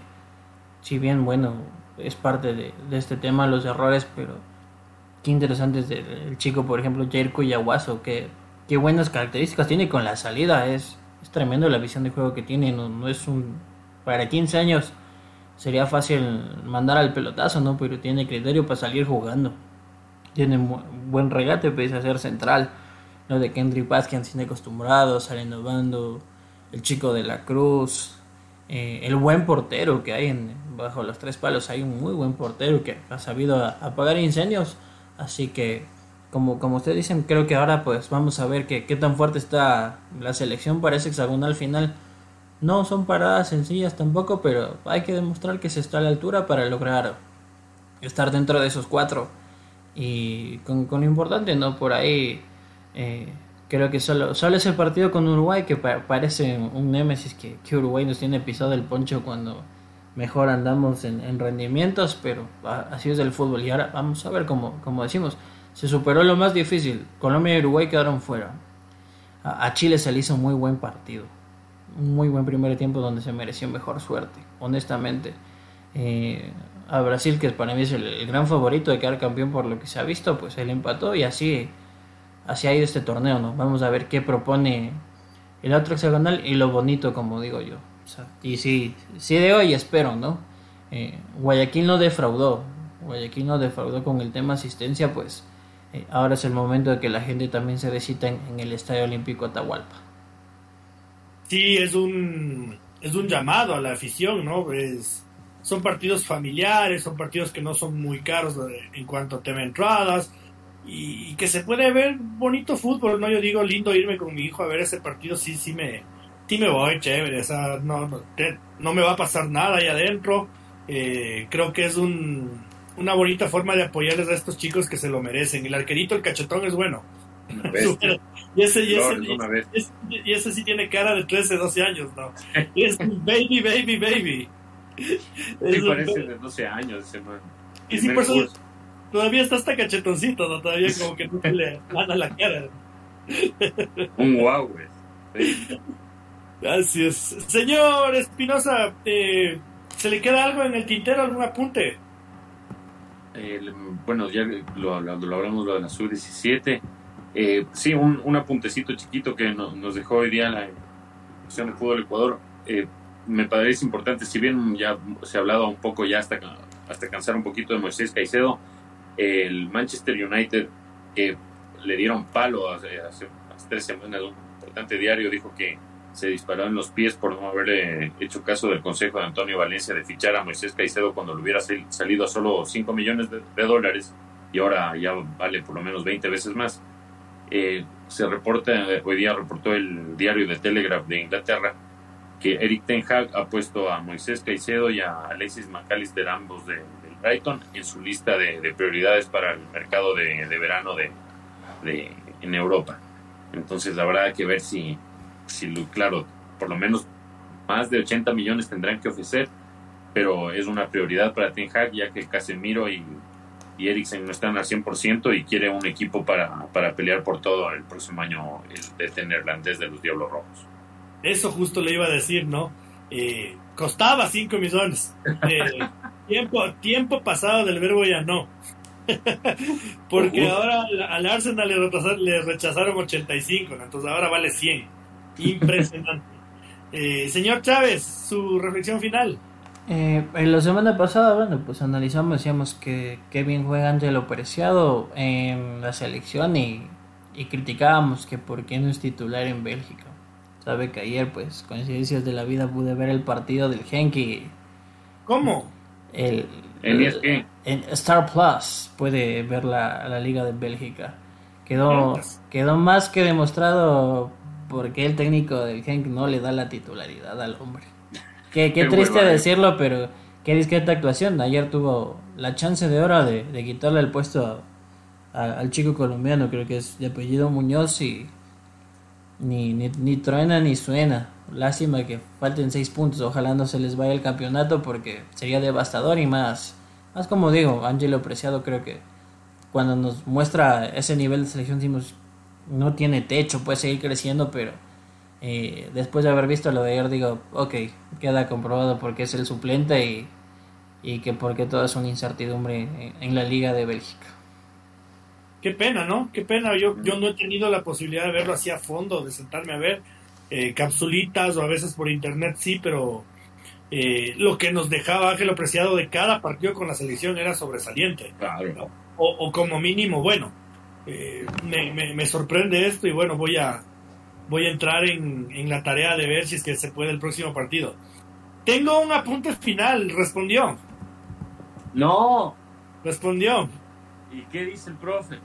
si bien, bueno, es parte de, este tema los errores, pero qué interesante es el, chico, por ejemplo, Jerko Yaguazo, que qué buenas características tiene con la salida, es, es tremendo la visión de juego que tiene, no, no es un... Para 15 años sería fácil mandar al pelotazo, ¿no? Pero tiene criterio para salir jugando. Tiene buen regate pese a ser central lo de Kendrick Vázquez tiene acostumbrado, saliendo bando, el chico de la Cruz, eh, el buen portero que hay en, bajo los tres palos, hay un muy buen portero que ha sabido apagar incendios, así que como, como ustedes dicen, creo que ahora pues vamos a ver qué tan fuerte está la selección para ese hexagonal final. No son paradas sencillas tampoco, pero hay que demostrar que se está a la altura para lograr estar dentro de esos cuatro. Y con, con lo importante, ¿no? Por ahí eh, creo que solo, solo es el partido con Uruguay que parece un némesis que, que, Uruguay nos tiene pisado el poncho cuando mejor andamos en, rendimientos, pero así es el fútbol. Y ahora vamos a ver, como, como decimos, se superó lo más difícil. Colombia y Uruguay quedaron fuera. A, Chile se le hizo un muy buen partido. Un muy buen primer tiempo donde se mereció mejor suerte, honestamente. Eh, a Brasil, que para mí es el, el, gran favorito de quedar campeón por lo que se ha visto, pues él empató y así así ha ido este torneo, ¿no? Vamos a ver qué propone el otro hexagonal y lo bonito, como digo yo. y sí, sí de hoy espero, ¿no? Eh, Guayaquil no defraudó, Guayaquil no defraudó con el tema asistencia, pues eh, ahora es el momento de que la gente también se recita en, el Estadio Olímpico Atahualpa. Sí, es un, es un llamado a la afición, ¿no? son partidos familiares, son partidos que no son muy caros en cuanto a tema entradas, y, que se puede ver bonito fútbol, ¿no? Yo digo, lindo irme con mi hijo a ver ese partido, sí, sí me, sí me voy, chévere, o sea, no, no, no me va a pasar nada ahí adentro, eh, creo que es un, una bonita forma de apoyarles a estos chicos que se lo merecen, el arquerito, el cachetón es bueno. y, ese, y, ese, y, ese, sí tiene cara de 13, 12 años, ¿no? es baby, baby, baby. Sí, parece de 12 años ese man. Y sí, por eso, todavía está hasta cachetoncito, ¿no? Todavía como que no se le gana la cara. Un guau, güey. Así es. Señor Espinosa, eh, ¿se le queda algo en el tintero, algún apunte? bueno, ya lo, hablamos lo de la sub-17. Eh, sí, un, un, apuntecito chiquito que nos dejó hoy día la Comisión de Fútbol Ecuador. Eh, me parece importante, si bien ya se ha hablado un poco ya hasta, hasta cansar un poquito de Moisés Caicedo, el Manchester United, que le dieron palo hace, hace, tres semanas, un importante diario dijo que se disparó en los pies por no haber hecho caso del consejo de Antonio Valencia de fichar a Moisés Caicedo cuando le hubiera salido a solo 5 millones de, dólares y ahora ya vale por lo menos 20 veces más. Eh, se reporta, hoy día reportó el diario de Telegraph de Inglaterra que Eric Ten Hag ha puesto a Moisés Caicedo y a Alexis McAllister, ambos de, Brighton en su lista de, prioridades para el mercado de, verano de, en Europa. Entonces habrá que ver si, si, claro, por lo menos más de 80 millones tendrán que ofrecer, pero es una prioridad para Ten Hag ya que Casemiro y, y Eriksen no están al 100% y quiere un equipo para, para pelear por todo el próximo año el de neerlandés de los Diablos Rojos. Eso justo le iba a decir, ¿no? Eh, costaba 5 millones. Eh, tiempo, tiempo pasado del verbo ya no. Porque ahora al Arsenal le rechazaron, le rechazaron 85, entonces ahora vale 100. Impresionante. Eh, señor Chávez, su reflexión final. Eh, en la semana pasada, bueno, pues analizamos, decíamos que, que bien juega Angelo Preciado en la selección y, y criticábamos que por qué no es titular en Bélgica. Sabe que ayer, pues, coincidencias de la vida, pude ver el partido del Genk y... ¿Cómo? El, ¿En el- en Star Plus puede ver la, la Liga de Bélgica. Quedó, quedó más que demostrado porque el técnico del Genk no le da la titularidad al hombre. Qué, qué Qué triste hueva, eh. decirlo, pero qué discreta actuación. Ayer tuvo la chance de oro de, de quitarle el puesto a- al chico colombiano, creo que es de apellido Muñoz y ni, ni, ni truena ni suena. Lástima que falten seis puntos, ojalá no se les vaya el campeonato porque sería devastador y más, más como digo, Angelo Preciado creo que cuando nos muestra ese nivel de selección decimos no tiene techo, puede seguir creciendo, pero eh, después de haber visto lo de ayer digo, ok, queda comprobado porque es el suplente y, y que porque todo es una incertidumbre en, en la Liga de Bélgica. Qué pena, ¿no? Qué pena. Yo, yo no he tenido la posibilidad de verlo así a fondo, de sentarme a ver eh, capsulitas o a veces por internet sí, pero eh, lo que nos dejaba Ángel Apreciado de cada partido con la selección era sobresaliente. Claro. O, o como mínimo, bueno, eh, me, me- me sorprende esto y bueno, voy a, voy a entrar en, en la tarea de ver si es que se puede el próximo partido. Tengo un apunte final, respondió, No. respondió. ¿Y qué dice el profe?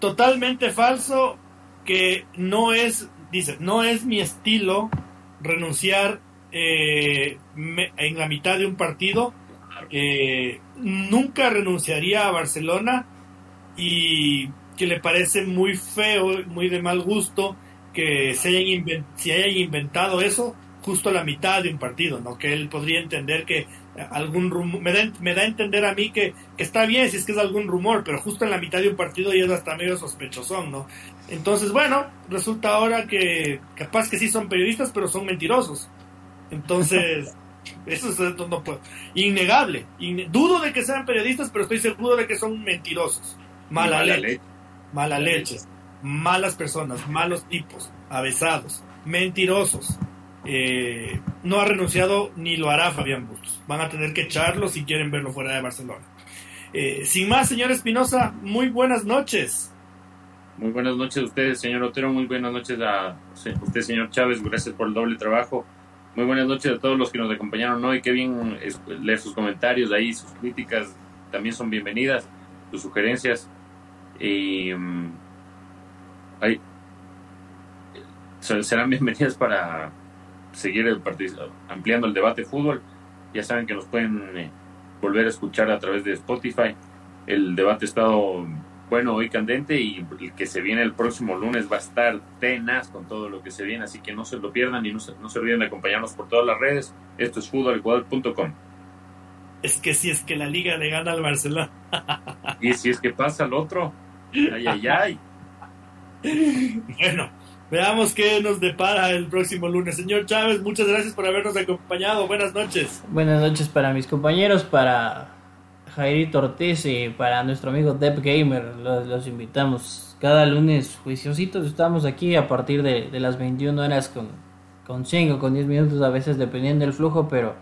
totalmente falso que no es, dice, no es mi estilo renunciar eh, me- en la mitad de un partido. Nunca renunciaría a Barcelona y que le parece muy feo, muy de mal gusto que se hayan, se hayan inventado eso justo a la mitad de un partido, ¿no? Que él podría entender que algún rumor, me da, me da a entender a mí que, que está bien si es que es algún rumor, pero justo en la mitad de un partido ya es hasta medio sospechosón, ¿no? Entonces, bueno, resulta ahora que capaz que sí son periodistas, pero son mentirosos. Entonces, eso es no, no puedo- innegable. Inne- dudo de que sean periodistas, pero estoy seguro de que son mentirosos. Mala, Mala leche, leche. mala leche, malas personas, malos tipos, avesados, mentirosos. Eh, no ha renunciado ni lo hará Fabián Bustos. Van a tener que echarlo si quieren verlo fuera de Barcelona. Eh, sin más, señor Espinosa, muy buenas noches. Muy buenas noches a ustedes, señor Otero. Muy buenas noches a usted, señor Chávez. Gracias por el doble trabajo. Muy buenas noches a todos los que nos acompañaron hoy. Qué bien leer sus comentarios ahí, sus críticas también son bienvenidas, sus sugerencias. Y mm, ahí, se- serán bienvenidas para seguir el ampliando el debate de fútbol. Ya saben que nos pueden eh, volver a escuchar a través de Spotify. El debate ha estado bueno hoy candente y el que se viene el próximo lunes va a estar tenaz con todo lo que se viene, así que no se lo pierdan y no se, no se olviden de acompañarnos por todas las redes. Esto es futbolecuador.com. Es que si es que la liga le gana al Barcelona. Y si es que pasa el otro, ay, ay, ay. Bueno, veamos qué nos depara el próximo lunes. Señor Chávez, muchas gracias por habernos acompañado. Buenas noches. Buenas noches para mis compañeros, para Jairito Ortiz y para nuestro amigo Deb Gamer. Los, invitamos cada lunes juiciositos. Estamos aquí a partir de, de las 21 horas con, con 5, con 10 minutos a veces dependiendo del flujo, pero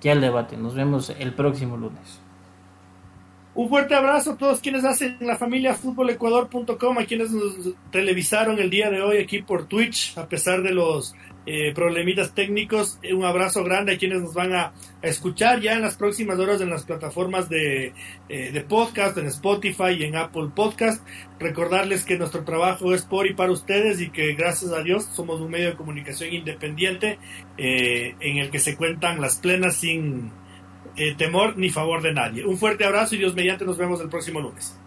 ya el debate. Nos vemos el próximo lunes. Un fuerte abrazo a todos quienes hacen la familia futbolecuador.com, a quienes nos televisaron el día de hoy aquí por Twitch, a pesar de los eh, problemitas técnicos. Un abrazo grande a quienes nos van a, a escuchar ya en las próximas horas en las plataformas de, eh, de podcast, en Spotify y en Apple Podcast. Recordarles que nuestro trabajo es por y para ustedes y que gracias a Dios somos un medio de comunicación independiente eh, en el que se cuentan las plenas sin eh, temor ni favor de nadie. Un fuerte abrazo y Dios mediante nos vemos el próximo lunes.